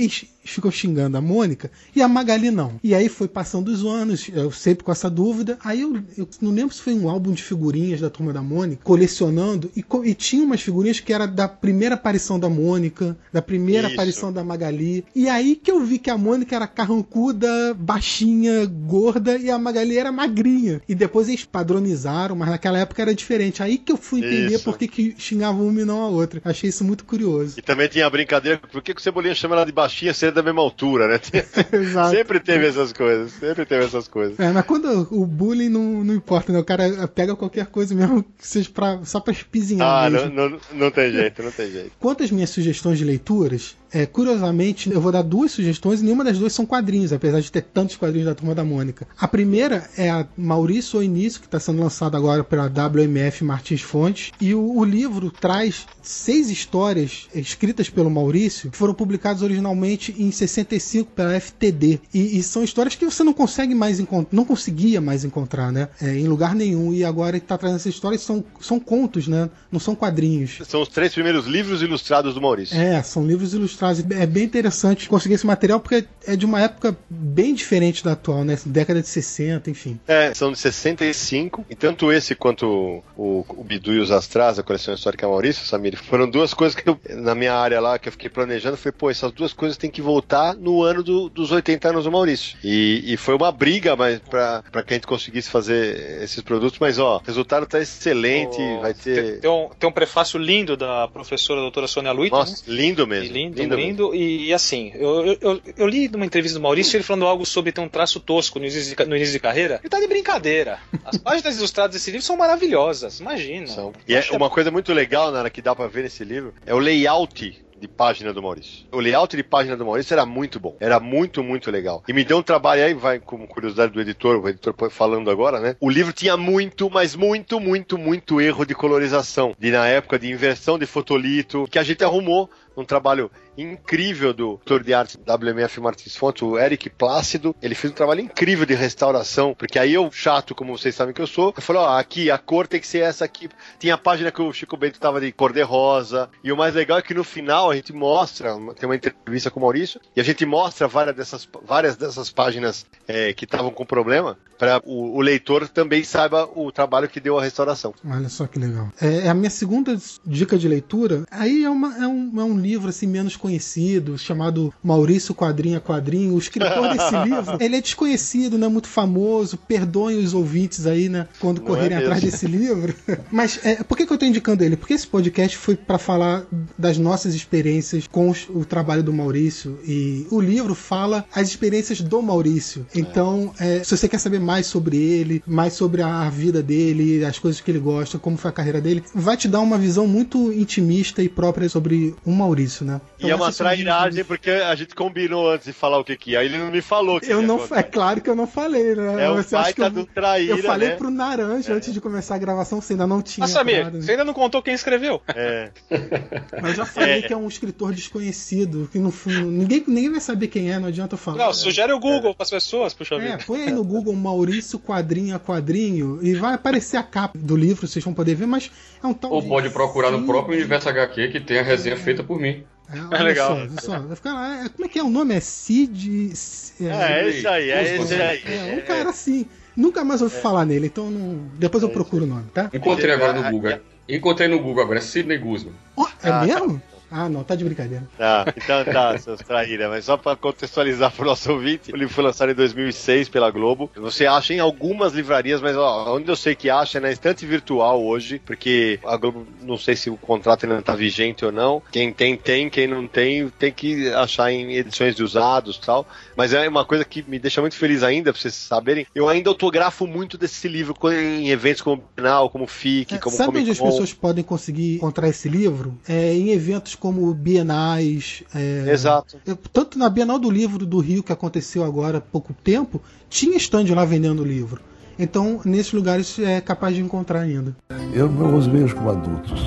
ficam xingando a Mônica e a Magali não? E aí foi passando os anos, eu sempre com essa dúvida. Aí eu, eu não lembro se foi um álbum de figurinhas da Turma da Mônica, colecionando, e, e tinha umas figurinhas que era da primeira aparição da Mônica, da primeira Isso. aparição da Magali. E aí que eu vi que a Mônica era carrancuda, baixinha, gorda, e a Magali era magrinha. E depois eles padronizaram, mas naquela época era diferente. Aí que eu fui entender Isso. por que, que xingavam uma e não a outra. Achei isso muito curioso. E também tinha a brincadeira, por que, que o Cebolinha chama ela de baixinha se ele é da mesma altura, né? Sempre teve essas coisas, sempre teve essas coisas. É, mas quando o bullying não, não importa, né? O cara pega qualquer coisa mesmo que seja pra, só pra espizinhar Ah, não, não, não tem jeito, não tem jeito. Quanto às minhas sugestões de leituras, é, curiosamente, eu vou dar duas sugestões e nenhuma das duas são quadrinhos, apesar de ter tantos quadrinhos da Turma da Mônica. A primeira é a Maurício o Início, que está sendo lançado agora pela WMF Martins Fontes, e o, o livro traz seis histórias escritas pelo Maurício, que foram publicadas originalmente em 65 pela FTD. E, e são histórias que você não consegue mais encontrar, não conseguia mais encontrar, né? É, em lugar nenhum. E agora ele está trazendo essas histórias, são, são contos, né? Não são quadrinhos. São os três primeiros livros ilustrados do Maurício. É, são livros ilustrados. É bem interessante conseguir esse material porque é de uma época bem diferente da atual, né? Década de 60, enfim. É, são de 65, e tanto esse quanto o, o Bidu e os Astrais, a coleção histórica Maurício, Samir, foram duas coisas que eu, na minha área lá, que eu fiquei planejando, foi, pô, essas duas coisas têm que voltar no ano do- dos 80 anos do Maurício. E, e foi uma briga mas pra, pra que a gente conseguisse fazer esses produtos, mas ó, o resultado tá excelente, vai Tem, ter... tem um, tem um prefácio lindo da professora doutora Sônia Luiz. Nossa, lindo mesmo. Lindo, lindo lindo. Mesmo. E, assim, eu, eu, eu, li numa entrevista do Maurício ele falando algo sobre ter um traço tosco no início de, no início de carreira. Ele tá de brincadeira. As páginas ilustradas desse livro são maravilhosas, imagina. São. E é uma coisa muito legal, Nara, que dá pra ver nesse livro, é o layout de página do Maurício. O layout de página do Maurício era muito bom. Era muito, muito legal. E me deu um trabalho aí, vai como curiosidade do editor, o editor foi falando agora, né? O livro tinha muito, mas muito, muito, muito erro de colorização. De na época de inversão de fotolito, que a gente arrumou num trabalho incrível do autor de arte WMF Martins Fontes, o Eric Plácido. Ele fez um trabalho incrível de restauração, porque aí eu, chato, como vocês sabem que eu sou, eu falei, ó, aqui a cor tem que ser essa aqui. Tinha a página que o Chico Bento tava de cor de rosa. E o mais legal é que no final a gente mostra, tem uma entrevista com o Maurício, e a gente mostra várias dessas, várias dessas páginas é, que estavam com problema, para o, o leitor também saiba o trabalho que deu a restauração. Olha só que legal. É, a minha segunda dica de leitura, aí é, uma- é um, é um livro assim menos conhecido, chamado Maurício Quadrinho a Quadrinho. O escritor desse livro, ele é desconhecido, não é muito famoso. Perdoem os ouvintes aí, né, quando Não correrem é atrás desse livro. Mas é, por que, que eu tô indicando ele? Porque esse podcast foi para falar das nossas experiências com os- o trabalho do Maurício e o livro fala as experiências do Maurício. Então, é, se você quer saber mais sobre ele, mais sobre a vida dele, as coisas que ele gosta, como foi a carreira dele, vai te dar uma visão muito intimista e própria sobre o Maurício. Maurício, né? Então, E é uma são as trairagem porque a gente combinou antes de falar o que que é. Aí ele não me falou que Eu não, é claro que eu não falei, né? É o Você acha que baita eu, do traíra, eu falei né? pro Naranja antes de começar a gravação, você ainda não tinha. Mas Samir, né? você ainda não contou quem escreveu. É. Mas eu já falei É. que é um escritor desconhecido, que no fundo ninguém, ninguém vai saber quem é, não adianta eu falar. Não, sugere o Google pras pessoas, puxa É, vida. põe aí no Google Maurício quadrinho a quadrinho e vai aparecer a capa do livro, vocês vão poder ver, mas é um tal Ou de pode procurar no próprio Universo HQ que tem a resenha feita por É, olha legal. Só, olha só, vai ficar lá, é, como é que é o nome? É Cid. É, esse aí, é esse aí. É, um cara assim. Nunca mais ouvi falar nele, então não- depois eu procuro o nome, tá? Encontrei agora Ah, no Google. Encontrei no Google agora, é Sidney Guzman. Ó, é Ah, mesmo? Ah, não, tá de brincadeira. Tá, então tá, seus traíra. Mas só pra contextualizar pro nosso ouvinte, o livro foi lançado em 2006 pela Globo. Você acha em algumas livrarias, mas ó, onde eu sei que acha é na estante virtual hoje, porque a Globo, não sei se o contrato ainda tá vigente ou não. Quem tem, tem. Quem não tem, tem que achar em edições de usados e tal. Mas é uma coisa que me deixa muito feliz ainda, pra vocês saberem. Eu ainda autografo muito desse livro em eventos como Bienal, como FIC, É, como sabe Comic onde as pessoas podem conseguir encontrar esse livro? É, em eventos como bienais. é, Exato. tanto na Bienal do Livro do Rio, que aconteceu agora há pouco tempo, tinha stand lá vendendo o livro. Então, nesses lugares é capaz de encontrar ainda. Eu não os vejo como adultos.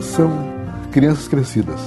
São crianças crescidas.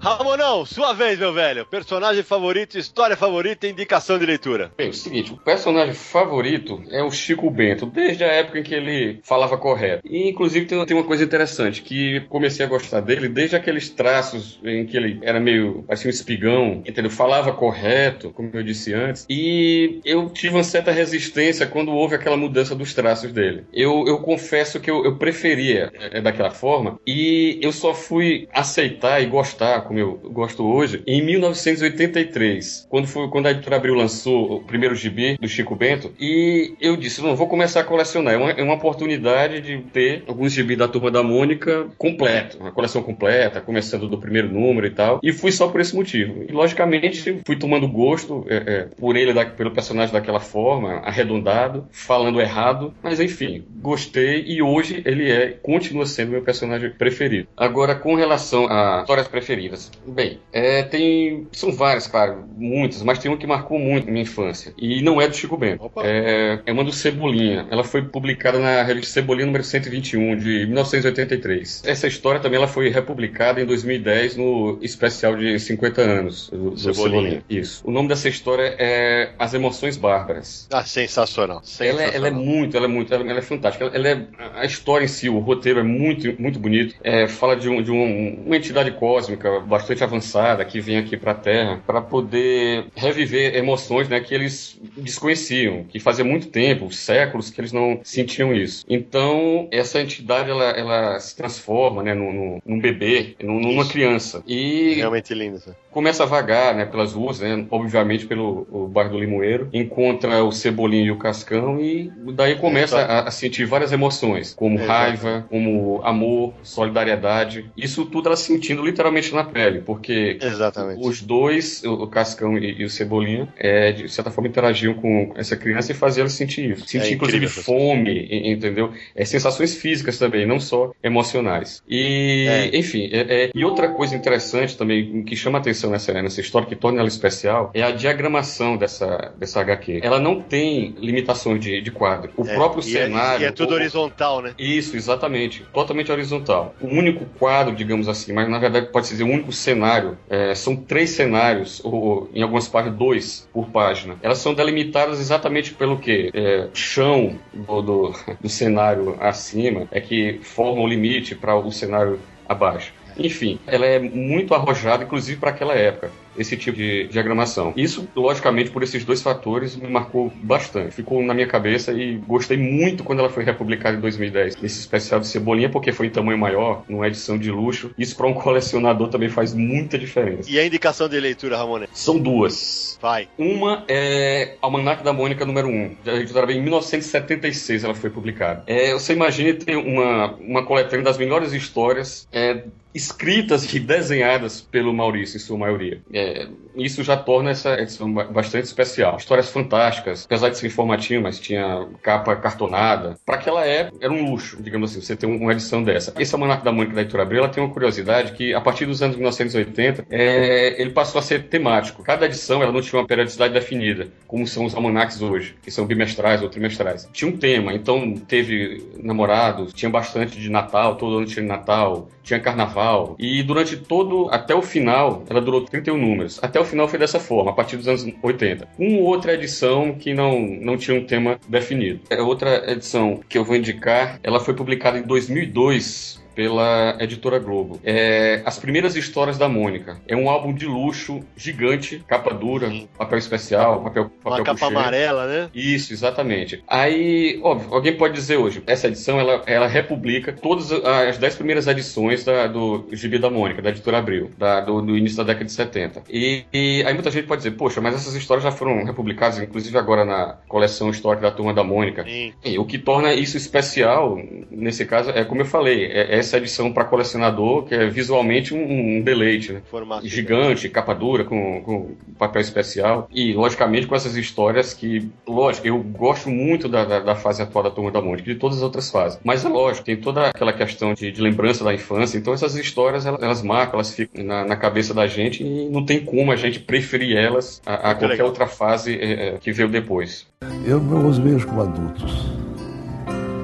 Ramonão, sua vez, meu velho. Personagem favorito, história favorita e indicação de leitura. Bem, é o seguinte, o personagem favorito é o Chico Bento, desde a época em que ele falava correto. E, inclusive, tem, uma coisa interessante, que comecei a gostar dele desde aqueles traços em que ele era meio, parecia um espigão, entendeu? Falava correto, como eu disse antes. E eu tive uma certa resistência quando houve aquela mudança dos traços dele. Eu, eu confesso que eu, eu preferia é, daquela forma, e eu só fui aceitar e gostar, como eu gosto hoje, em 1983, quando, foi, quando a editora Abril lançou o primeiro gibi do Chico Bento, e eu disse, não, vou começar a colecionar. É uma, é uma oportunidade de ter alguns gibis da Turma da Mônica completo, uma coleção completa, começando do primeiro número e tal, e fui só por esse motivo. E, logicamente, fui tomando gosto é, é, por ele, da- pelo personagem daquela forma, arredondado, falando errado, mas enfim, gostei e hoje ele é, continua sendo meu personagem preferido. Agora, com relação a histórias preferidas, bem, é, tem, são várias, claro, muitas, mas tem uma que marcou muito minha infância, e não é do Chico Bento, é, é uma do Cebolinha, ela foi publicada na revista Cebolinha número 121, de 1983. Essa história também ela foi republicada em 2010 no especial de 50 anos do, do Cebolinha. Cebolinha. Isso. O nome dessa história é As Emoções Bárbaras. Ah, sensacional. Ela sensacional. é, ela é muito, ela é muito, ela, ela é fantástica. Ela, ela é, a história em si, o roteiro é muito, muito bonito. É, fala de, um, de um- uma entidade cósmica bastante avançada que vem aqui para a Terra para poder reviver emoções né, que eles desconheciam, que fazia muito tempo, séculos, que eles não sentiam isso. Então, essa entidade ela, ela se transforma né, num, num- num bebê, num- numa criança. E Realmente lindo. isso. começa a vagar né, pelas ruas, né, obviamente pelo bairro do Limoeiro, encontra o Cebolinha e o Cascão e daí começa a, a sentir várias emoções, como raiva, como amor, solidariedade. Isso tudo ela sentindo literalmente na pele, porque Exatamente. os dois, o Cascão e, e o Cebolinha, é, de certa forma interagiam com essa criança e faziam ela sentir isso. Sentir É inclusive fome, entendeu? É, sensações físicas também, não só emocionais. E, É. enfim, é- é- e outra coisa interessante também, que chama atenção nessa, nessa história, que torna ela especial, é a diagramação dessa, dessa HQ. Ela não tem limitações de, de quadro. O É, próprio é- cenário. E é tudo o- horizontal, né? isso, exatamente. Totalmente horizontal. O único quadro, digamos assim, mas na verdade pode-se dizer o único cenário, é, são três cenários, ou em algumas páginas, dois por página. Elas são delimitadas exatamente pelo que? É, chão do, do, do cenário acima é que forma o limite para o cenário abaixo. Enfim, ela é muito arrojada, inclusive para aquela época, esse tipo de diagramação. Isso, logicamente, por esses dois fatores, me marcou bastante. Ficou na minha cabeça e gostei muito quando ela foi republicada em 2010, nesse especial de Cebolinha, porque foi em tamanho maior, numa edição de luxo. Isso para um colecionador também faz muita diferença. E a indicação de leitura, Ramone? São duas. Vai. Uma é Almanac da Mônica número 1. A editora em 1976 ela foi publicada. É, você imagina ter uma, uma coletânea das melhores histórias é, escritas e desenhadas pelo Maurício, em sua maioria. É, é, isso já torna essa edição ba- bastante especial. Histórias fantásticas, apesar de ser informativo, mas tinha capa cartonada. Para aquela época, era um luxo, digamos assim, você ter um- uma edição dessa. Esse Almanac da Mônica da Editora Abril, ela tem uma curiosidade que, a partir dos anos 1980, é, ele passou a ser temático. Cada edição, ela não tinha uma periodicidade definida, como são os almanacs hoje, que são bimestrais ou trimestrais. Tinha um tema, então teve namorados, tinha bastante de Natal, todo ano tinha Natal, tinha Carnaval. E durante todo, até o final, ela durou 31 Até o final foi dessa forma, a partir dos anos 80. Uma outra edição que não, não tinha um tema definido. É outra edição que eu vou indicar, ela foi publicada em 2002 pela editora Globo. É As Primeiras Histórias da Mônica. É um álbum de luxo gigante, capa dura, papel especial, papel, papel Uma capa amarela, né? Isso, exatamente. Aí, óbvio, alguém pode dizer hoje, essa edição ela, ela republica todas as dez primeiras edições da- do Gibi da Mônica, da editora Abril, da- do, do início da década de 70. E, e aí muita gente pode dizer, poxa, mas essas histórias já foram republicadas, inclusive agora na coleção histórica da Turma da Mônica. Sim. E o que torna isso especial, nesse caso, é como eu falei, é essa edição para colecionador, que é visualmente um, um deleite, né? Formato. gigante, capa dura, com, com papel especial. E, logicamente, com essas histórias que, lógico, eu gosto muito da, da, da fase atual da Turma da Mônica, de todas as outras fases. Mas é lógico, tem toda aquela questão de, de lembrança da infância. Então, essas histórias, elas, elas marcam, elas ficam na, na cabeça da gente e não tem como a gente preferir elas a, a qualquer legal. outra fase eh, eh, que veio depois. Eu não os vejo como adultos.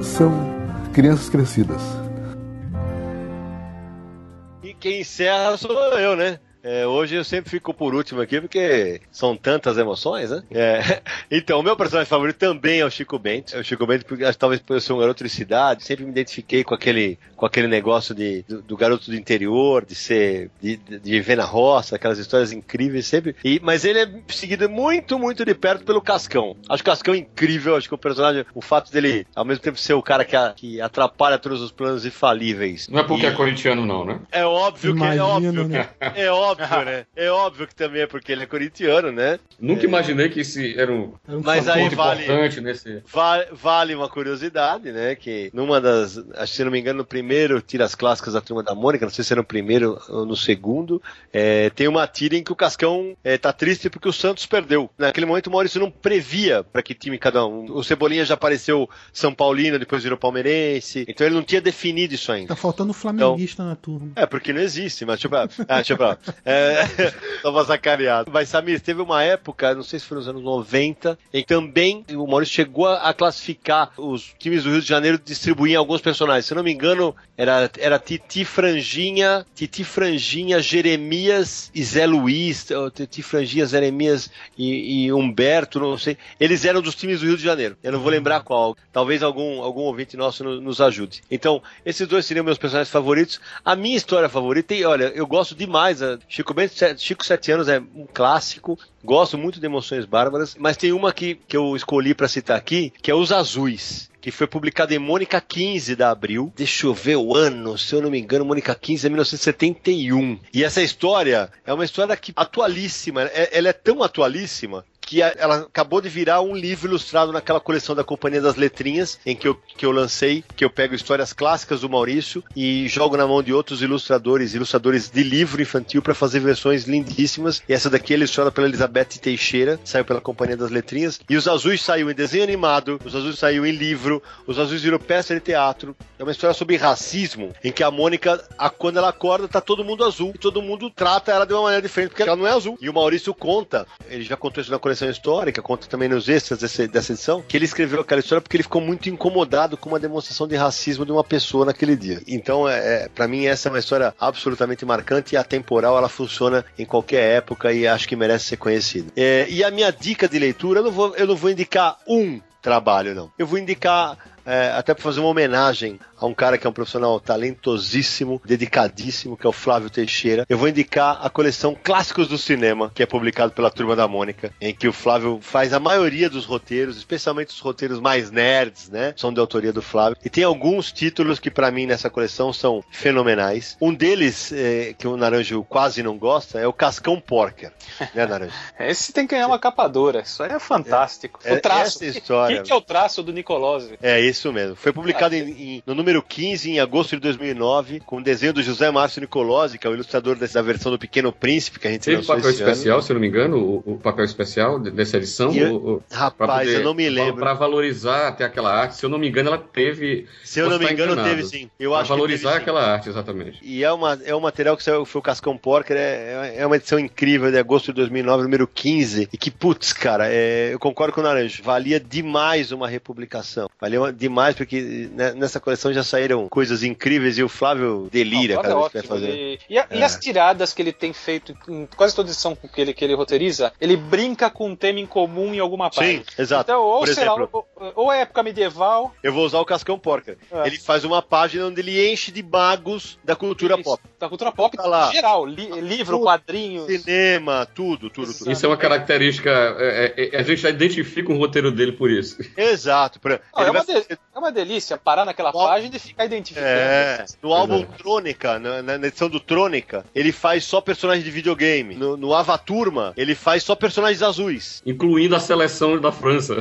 São crianças crescidas. Quem encerra sou eu, né? É, hoje eu sempre fico por último aqui, porque são tantas emoções, né? É, então, o meu personagem favorito também é o Chico Bento. É o Chico Bento, porque talvez por eu ser um garoto de cidade, sempre me identifiquei com aquele, com aquele negócio de, do, do garoto do interior, de ser, de, de viver na roça, aquelas histórias incríveis sempre. E, mas ele é seguido muito, muito de perto pelo Cascão. Acho que o Cascão é incrível, acho que o personagem, o fato dele, ao mesmo tempo, ser o cara que, a- que atrapalha todos os planos infalíveis. Não é porque E- é corintiano, não, né? é óbvio que é óbvio né? que é óbvio, né? É óbvio que também é porque ele é corintiano, né? Nunca imaginei que esse era um Era um Mas aí ponto vale- importante nesse. Vale, vale uma curiosidade, né? Que numa das, acho que se não me engano, no primeiro tira as clássicas da turma da Mônica, não sei se é no primeiro ou no segundo, é, tem uma tira em que o Cascão é, tá triste porque o Santos perdeu. Naquele momento o Maurício não previa para que time cada um. O Cebolinha já apareceu São Paulino, depois virou palmeirense, então ele não tinha definido isso ainda. Tá faltando flamenguista na turma. É, porque não existe, mas deixa eu pra... Ah, deixa eu pra... É... Só pra sacanear. Mas, Samir, teve uma época, não sei se foi nos anos 90, em que também o Maurício chegou a classificar os times do Rio de Janeiro distribuíam alguns personagens. Se eu não me engano, era, era Titi Franjinha, Titi Franjinha, Jeremias e Zé Luiz, Titi Franjinha, Jeremias e, e Humberto, não sei. Eles eram dos times do Rio de Janeiro. Eu não vou lembrar qual. Talvez algum, algum ouvinte nosso no- nos ajude. Então, esses dois seriam meus personagens favoritos. A minha história favorita, e olha, eu gosto demais. Chico Bento, Chico Sete Anos é um clássico. Gosto muito de Emoções Bárbaras, mas tem uma que, que eu escolhi para citar aqui, que é Os Azuis. Que foi publicada em Mônica 15 da Abril. Deixa eu ver o ano, se eu não me engano, Mônica 15 é 1971. E essa história é uma história que atualíssima. é- Ela é tão atualíssima que ela acabou de virar um livro ilustrado naquela coleção da Companhia das Letrinhas, em que eu, que eu lancei, que eu pego histórias clássicas do Maurício e jogo na mão de outros ilustradores, ilustradores de livro infantil, para fazer versões lindíssimas. E essa daqui é ilustrada pela Elizabeth Teixeira, saiu pela Companhia das Letrinhas. E os azuis saiu em desenho animado, os azuis saiu em livro, os azuis virou peça de teatro. É uma história sobre racismo, em que a Mônica, a- quando ela acorda, tá todo mundo azul. E todo mundo trata ela de uma maneira diferente, porque ela não é azul. E o Maurício conta, ele já contou isso na coleção histórica, conta também nos extras desse- dessa edição, que ele escreveu aquela história porque ele ficou muito incomodado com uma demonstração de racismo de uma pessoa naquele dia. Então, é, é, para mim, essa é uma história absolutamente marcante e atemporal, ela funciona em qualquer época e acho que merece ser conhecida. É, e a minha dica de leitura, eu não vou, eu não vou indicar um trabalho, não. Eu vou indicar é, até para fazer uma homenagem a um cara que é um profissional talentosíssimo, dedicadíssimo, que é o Flávio Teixeira. Eu vou indicar a coleção Clássicos do Cinema, que é publicado pela Turma da Mônica, em que o Flávio faz a maioria dos roteiros, especialmente os roteiros mais nerds, né? São de autoria do Flávio. E tem alguns títulos que para mim nessa coleção são fenomenais. Um deles, é, que o Naranjo quase não gosta, é o Cascão Porker, né, Naranjo? Esse tem que ganhar uma capa dura. Isso aí é fantástico. É- o traço. essa história- Quem que é o traço do Nicolosi? É, isso mesmo. Foi publicado em- em- no número 15, em agosto de 2009, com o desenho do José Márcio Nicolosi, que é o ilustrador dessa versão do Pequeno Príncipe, que a gente Teve papel especial, ano. se eu não me engano, o, o papel especial de- dessa edição? Eu- o- o- Rapaz, poder- eu não me lembro. Para valorizar até aquela arte, se eu não me engano, ela teve. Se eu não me engano, enganado. teve sim. Eu Pra acho valorizar teve aquela arte, exatamente. E é, uma, é um material que saiu, foi o Cascão Porker, é, é uma edição incrível de agosto de 2009, número 15. E que, putz, cara, é, eu concordo com o Naranjo, valia demais uma republicação. Valia demais, porque né, nessa coleção já saíram coisas incríveis e o Flávio delira cada é vez que vai fazer. E, e a- e É. as tiradas que ele tem feito em quase toda edição que ele, que ele roteiriza, ele brinca com um tema em comum em alguma parte. Sim, exato. Então, ou, Por sei lá, exemplo, ou, ou é época medieval, eu vou usar o Cascão Porker. É. Ele faz uma página onde ele enche de magos da cultura Isso, pop. da cultura pop Tá lá. geral, li- livro, Tudo. quadrinhos. Cinema, tudo, tudo, tudo. Isso é uma característica. é, é, é, a gente já identifica o roteiro dele por isso. Exato. Não, é, uma de- é uma delícia parar naquela página e ficar identificando. É, no álbum Exato. Trônica, na, na- edição do Trônica, ele faz só personagens de videogame. No, no Avaturma, ele faz só personagens azuis. Incluindo a seleção da França.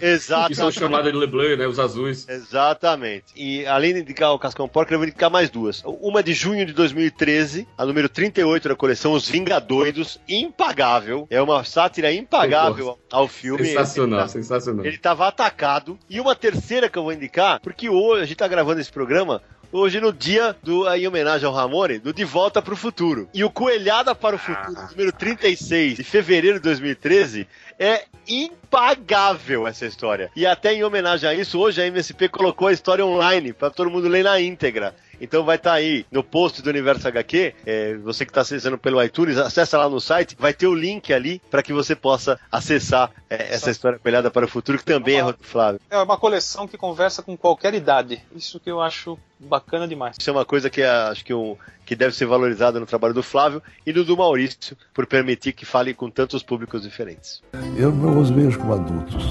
Exato. que são chamadas de Le Bleu, né? Os azuis. Exatamente. E além de indicar o Cascão Porco, eu vou indicar mais duas. Uma de junho de 2013, a número 38 da coleção Os Vingadoidos, impagável. É uma sátira impagável ao filme. Sensacional, Ele tá- sensacional. Ele tava atacado. E uma terceira que eu vou indicar, porque hoje a gente tá gravando esse programa. Hoje no dia do em homenagem ao Ramone, do De Volta para o Futuro. E o Coelhada para o Futuro, número 36, de fevereiro de 2013, é impagável essa história. E até em homenagem a isso, hoje a MSP colocou a história online para todo mundo ler na íntegra. Então vai estar aí no post do Universo HQ. é, você que está acessando pelo iTunes, acessa lá no site, vai ter o link ali para que você possa acessar é, essa história coelhada para o futuro, que também é do Flávio. É uma coleção que conversa com qualquer idade. Isso que eu acho bacana demais. Isso é uma coisa que é, acho que, um, que deve ser valorizada no trabalho do Flávio e do, do Maurício, por permitir que fale com tantos públicos diferentes. Eu não os vejo como adultos.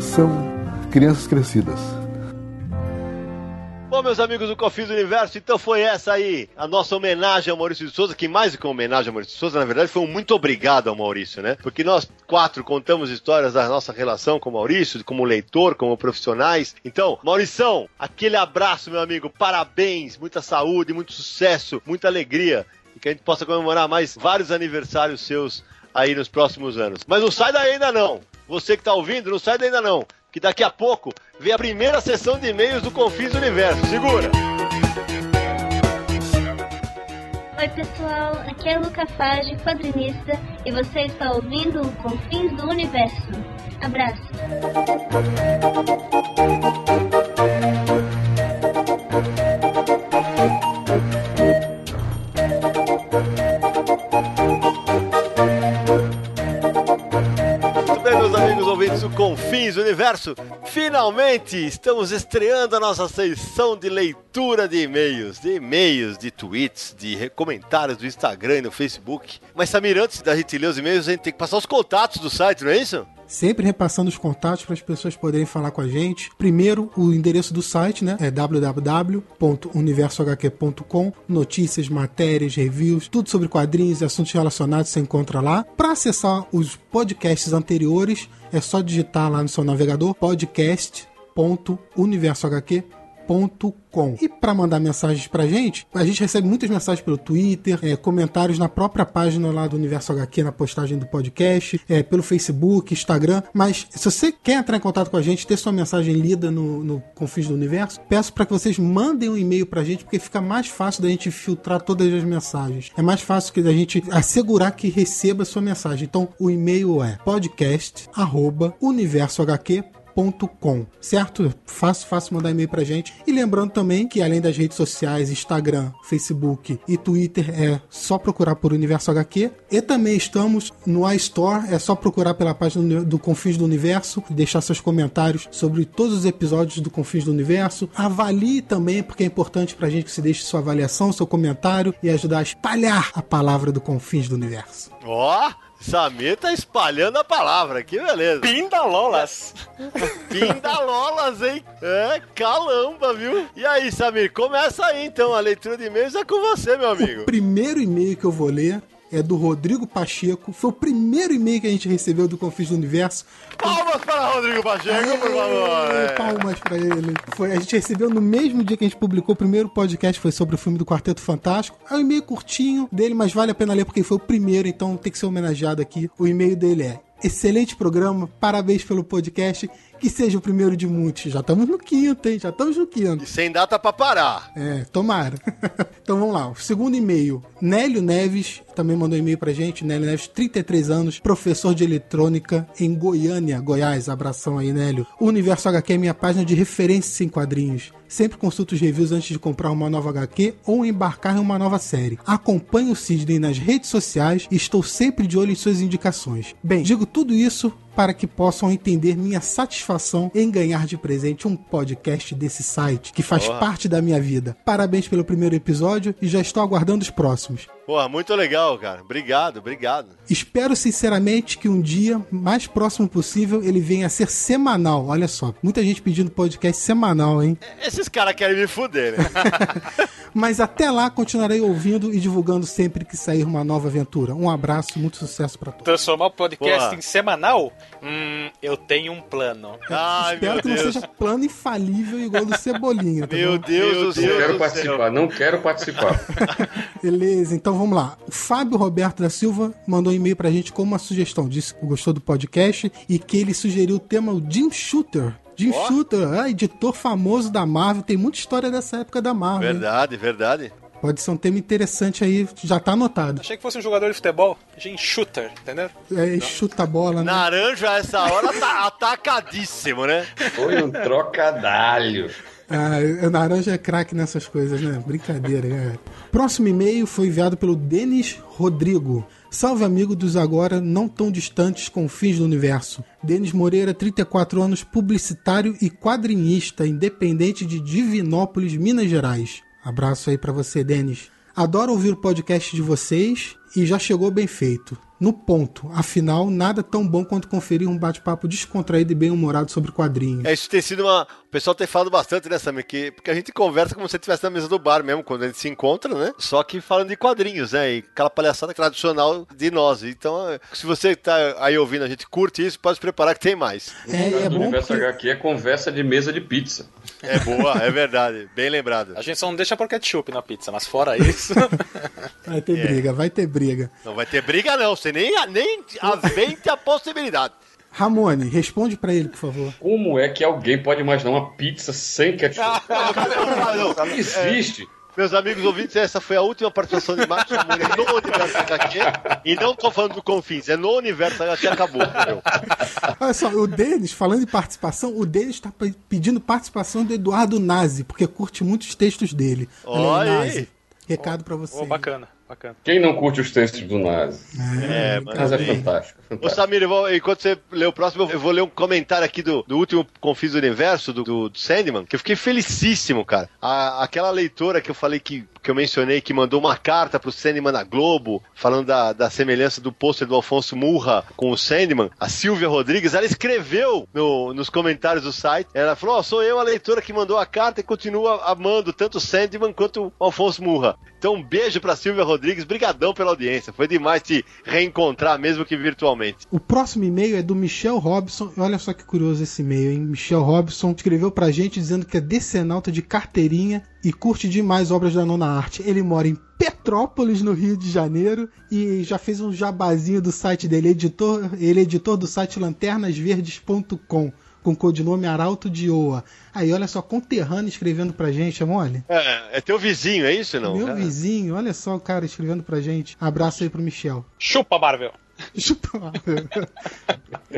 São crianças crescidas. Bom, meus amigos do Confins do Universo, então foi essa aí a nossa homenagem ao Maurício de Souza, que mais do que uma homenagem ao Maurício de Souza, na verdade foi um muito obrigado ao Maurício, né? Porque nós quatro contamos histórias da nossa relação com o Maurício, como leitor, como profissionais. Então, Maurição, aquele abraço, meu amigo, parabéns, muita saúde, muito sucesso, muita alegria e que a gente possa comemorar mais vários aniversários seus aí nos próximos anos. Mas não sai daí ainda não. Você que tá ouvindo, não sai daí ainda não. Que daqui a pouco vem a primeira sessão de e-mails do Confins do Universo. Segura! Oi pessoal, aqui é Luca Fage, quadrinista, e você está ouvindo o Confins do Universo. Abraço. Confins Universo. Finalmente estamos estreando a nossa sessão de leitura de e-mails, de e-mails, de tweets, de comentários do Instagram e no Facebook. Mas Samir, antes da gente ler os e-mails, a gente tem que passar os contatos do site, não é isso? Sempre repassando os contatos para as pessoas poderem falar com a gente. Primeiro, o endereço do site, né? É www.universohq.com. Notícias, matérias, reviews, tudo sobre quadrinhos e assuntos relacionados você encontra lá. Para acessar os podcasts anteriores, é só digitar lá no seu navegador podcast.universohq.com. E para mandar mensagens pra gente, a gente recebe muitas mensagens pelo Twitter, é, comentários na própria página lá do Universo HQ, na postagem do podcast, é, pelo Facebook, Instagram. Mas se você quer entrar em contato com a gente, ter sua mensagem lida no, no Confins do Universo, peço para que vocês mandem um e-mail pra gente, porque fica mais fácil da gente filtrar todas as mensagens. É mais fácil que da gente assegurar que receba a sua mensagem. Então, o e-mail é podcast@universohq certo? Fácil, fácil mandar e-mail pra gente. E lembrando também que além das redes sociais, Instagram, Facebook e Twitter, é só procurar por Universo HQ. E também estamos no iStore, é só procurar pela página do Confins do Universo e deixar seus comentários sobre todos os episódios do Confins do Universo. Avalie também, porque é importante pra gente que se deixe sua avaliação, seu comentário e ajudar a espalhar a palavra do Confins do Universo. Ó, Samir tá espalhando a palavra, que beleza. Pindalolas! Pindalolas, hein? É, calamba, viu? E aí, Samir, começa aí então, a leitura de e-mails é com você, meu amigo. O primeiro e-mail que eu vou ler é do Rodrigo Pacheco. Foi o primeiro e-mail que a gente recebeu do Confins do Universo. Palmas para Rodrigo Pacheco, por favor. Aê, É. Palmas pra ele. Foi, a gente recebeu no mesmo dia que a gente publicou o primeiro podcast, foi sobre o filme do Quarteto Fantástico. É um e-mail curtinho dele, mas vale a pena ler porque foi o primeiro, então tem que ser homenageado aqui. O e-mail dele é Excelente programa, parabéns pelo podcast, que seja o primeiro de muitos. Já estamos no quinto, hein? Já estamos no quinto. E sem data pra parar. É, tomara. então vamos lá. O segundo e-mail. Nélio Neves também mandou um e-mail pra gente. Nélio Neves, 33 anos, professor de eletrônica em Goiânia, Goiás. Abração aí, Nélio. O Universo HQ é minha página de referência em quadrinhos. Sempre consulto os reviews antes de comprar uma nova HQ ou embarcar em uma nova série. Acompanho o Sidney nas redes sociais e estou sempre de olho em suas indicações. Bem, digo tudo isso para que possam entender minha satisfação em ganhar de presente um podcast desse site que faz parte da minha vida. Parabéns pelo primeiro episódio e já estou aguardando os próximos. Porra, muito legal, cara. Obrigado, obrigado. Espero sinceramente que um dia, mais próximo possível, ele venha a ser semanal. Olha só, muita gente pedindo podcast semanal, hein? Esses caras querem me fuder, né? Mas até lá continuarei ouvindo e divulgando sempre que sair uma nova aventura. Um abraço e muito sucesso pra todos. Transformar o podcast Porra. em semanal? Hum, eu tenho um plano. Ai, Espero meu que não Deus. seja plano infalível igual do Cebolinha, tá Meu bom? Deus do Não céu. quero do participar, céu. não quero participar. Beleza, então vamos lá. O Fábio Roberto da Silva mandou um e-mail pra gente com uma sugestão. Disse que gostou do podcast e que ele sugeriu o tema o Jim Shooter. Jim Ó. Shooter, ah, editor famoso da Marvel. Tem muita história dessa época da Marvel. hein? Verdade, verdade. Pode ser um tema interessante aí, já tá anotado. Achei que fosse um jogador de futebol. Jim Shooter, entendeu? É, chuta a bola, né? Naranja a essa hora tá atacadíssimo, né? Foi um trocadalho. Ah, naranja é craque nessas coisas, né? Brincadeira, cara. Próximo e-mail foi enviado pelo Denis Rodrigo. Salve amigo dos agora não tão distantes confins do universo. Denis Moreira, 34 anos, publicitário e quadrinista, independente de Divinópolis, Minas Gerais. Abraço aí pra você, Denis. Adoro ouvir o podcast de vocês e já chegou bem feito. No ponto, afinal, nada tão bom quanto conferir um bate-papo descontraído e bem-humorado sobre quadrinhos. É, isso tem sido uma. O pessoal tem falado bastante nessa, né, que porque a gente conversa como se estivesse na mesa do bar mesmo, quando a gente se encontra, né? Só que falando de quadrinhos, né? E aquela palhaçada tradicional de nós. Então, é, se você tá aí ouvindo, a gente curte isso, pode se preparar que tem mais. É, é o bom Universo porque... HQ é conversa de mesa de pizza. É boa, é verdade. Bem lembrado. A gente só não deixa por ketchup na pizza, mas fora isso. Vai ter briga, vai ter briga. Não vai ter briga, não. Você nem, nem avente a possibilidade. Ramone, responde pra ele, por favor. Como é que alguém pode imaginar uma pizza sem ketchup? Não existe. Meus amigos ouvintes, essa foi a última participação de Marcos Ramone no Universo HQ. E não tô falando do Confins, é no Universo HQ acabou. entendeu? Olha só, o Denis, falando em participação, o Denis tá pe- pedindo participação do Eduardo Nazi, porque curte muitos textos dele. Olha aí. Nazi. Recado pra você. Pô, bacana, bacana. Quem não curte os textos do Nazi? É, Mas é fantástico. Ô. Samir, vou- enquanto você lê o próximo, eu vou ler um comentário aqui do, do último Confis do Universo, do, do, do Sandman, que eu fiquei felicíssimo, cara. A- aquela leitora que eu falei que, que eu mencionei, que mandou uma carta pro Sandman na Globo, falando da, da semelhança do pôster do Alfonso Murra com o Sandman, a Silvia Rodrigues, ela escreveu no- nos comentários do site, ela falou, ó, sou eu a leitora que mandou a carta e continua amando tanto o Sandman quanto o Alfonso Murra. Então um beijo pra Silvia Rodrigues, brigadão pela audiência, foi demais te reencontrar, mesmo que virtualmente. O próximo e-mail é do Michel Robson. Olha só que curioso esse e-mail, hein? Michel Robson escreveu pra gente dizendo que é decenalta de carteirinha e curte demais obras da nona arte. Ele mora em Petrópolis, no Rio de Janeiro, e já fez um jabazinho do site dele. Editor, ele é editor do site lanternasverdes.com, com codinome Arauto de Oa. Aí, olha só, conterrâneo escrevendo pra gente, é mole? É, é teu vizinho, é isso não? Meu vizinho, olha só o cara escrevendo pra gente. Abraço aí pro Michel. Chupa, Marvel.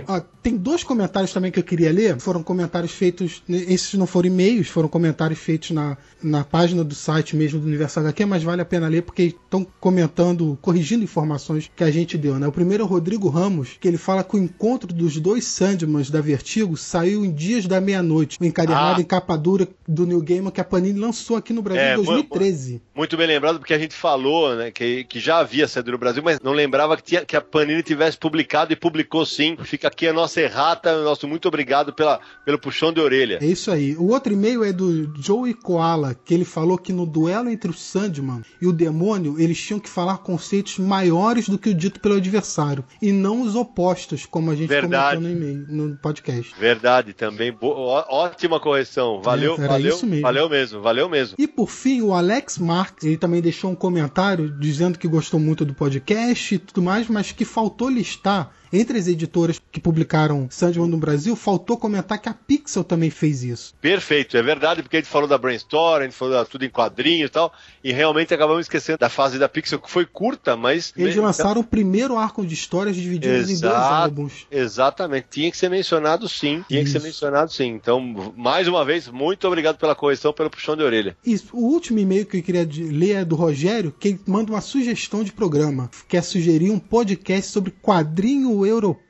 Ó, tem dois comentários também que eu queria ler. Foram comentários feitos. Esses não foram e-mails, foram comentários feitos na, na página do site mesmo do Universo HQ, mas vale a pena ler porque estão comentando, corrigindo informações que a gente deu. Né? O primeiro é o Rodrigo Ramos, que ele fala que o encontro dos dois Sandmans da Vertigo saiu em Dias da Meia-Noite, o encadernado Ah. em capa dura do New Gaiman que a Panini lançou aqui no Brasil É, em 2013. Muito bem lembrado, porque a gente falou, né, que, que já havia saído no Brasil, mas não lembrava que, tinha, que a Panini tivesse publicado e publicou sim. Fica aqui a nossa errata, nosso muito obrigado pela, pelo puxão de orelha. É isso aí. O outro e-mail é do Joey Koala, que ele falou que no duelo entre o Sandman e o demônio, eles tinham que falar conceitos maiores do que o dito pelo adversário, e não os opostos, como a gente Verdade. comentou no e-mail, no podcast. Verdade, também. bo- ó- ótima correção. Valeu, É, valeu, mesmo. valeu mesmo, valeu mesmo. E por fim, o Alex Marques, ele também deixou um comentário dizendo que gostou muito do podcast e tudo mais, mas que faltou listar entre as editoras que publicaram Sandman no Brasil, faltou comentar que a Pixel também fez isso. Perfeito, é verdade, porque a gente falou da Brainstorm, a gente falou da tudo em quadrinhos e tal, e realmente acabamos esquecendo da fase da Pixel, que foi curta, mas. Eles lançaram o primeiro arco de histórias divididos em dois Exato, álbuns. Exatamente, tinha que ser mencionado sim, tinha que ser Isso. mencionado sim. Então, mais uma vez, muito obrigado pela correção, pelo puxão de orelha. Isso. O último e-mail que eu queria ler é do Rogério, que ele manda uma sugestão de programa. Quer sugerir um podcast sobre quadrinho europeu.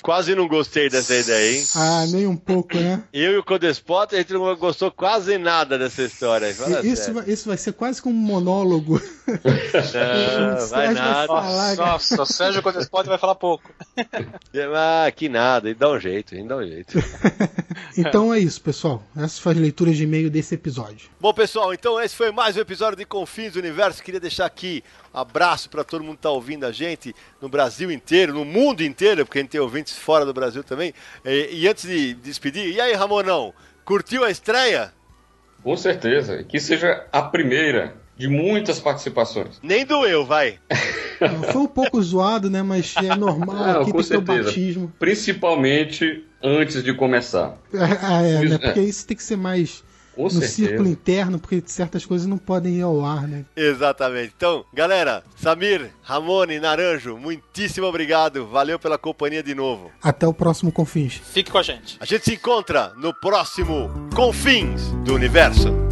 Quase não gostei dessa ideia, hein? Ah, nem um pouco, né? Eu e o Codespot, a gente não gostou quase nada dessa história. Fala Isso vai, isso vai ser quase como um monólogo. Não, vai Sérgio nada. falar, cara. Nossa, o Sérgio Codespot vai falar pouco. Ah, que nada, e dá um jeito, e dá um jeito. Então é isso, pessoal. Essas foram as leituras de e-mail desse episódio. Bom, pessoal, então esse foi mais um episódio de Confins do Universo. Queria deixar aqui um abraço para todo mundo que está ouvindo a gente no Brasil inteiro, no mundo inteiro, porque a gente tem ouvintes fora do Brasil também. E, e antes de despedir, e aí, Ramonão, curtiu a estreia? Com certeza. Que seja a primeira de muitas participações. Nem doeu, vai. Foi um pouco zoado, né? Mas é normal. Não, aqui com certeza. batismo. Principalmente antes de começar. Ah, é, né? Isso, Porque é. isso tem que ser mais Com no certeza. círculo interno, porque certas coisas não podem ir ao ar, né? Exatamente. Então, galera, Samir, Ramone, Naranjo, muitíssimo obrigado. Valeu pela companhia de novo. Até o próximo Confins. Fique com a gente. A gente se encontra no próximo Confins do Universo.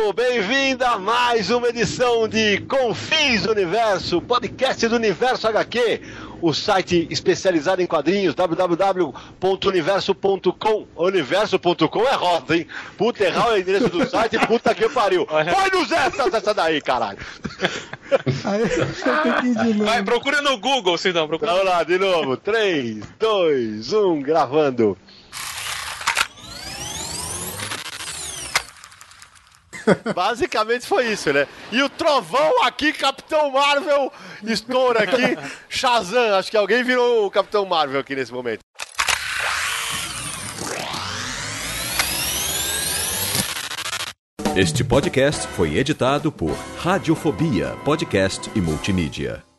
Bem-vindo, bem-vinda a mais uma edição de Confins do Universo, podcast do Universo HQ, o site especializado em quadrinhos, www.universo.com. Universo.com é rosa, hein? Puta, errar o endereço do site, puta que pariu. Põe nos essas essa daí, caralho. Vai, procura no Google, se não, procura. Vamos lá, de novo. 3, 2, 1, gravando. Basicamente foi isso, né? E o trovão aqui, Capitão Marvel, estoura aqui. Shazam, acho que alguém virou o Capitão Marvel aqui nesse momento. Este podcast foi editado por Radiofobia, podcast e multimídia.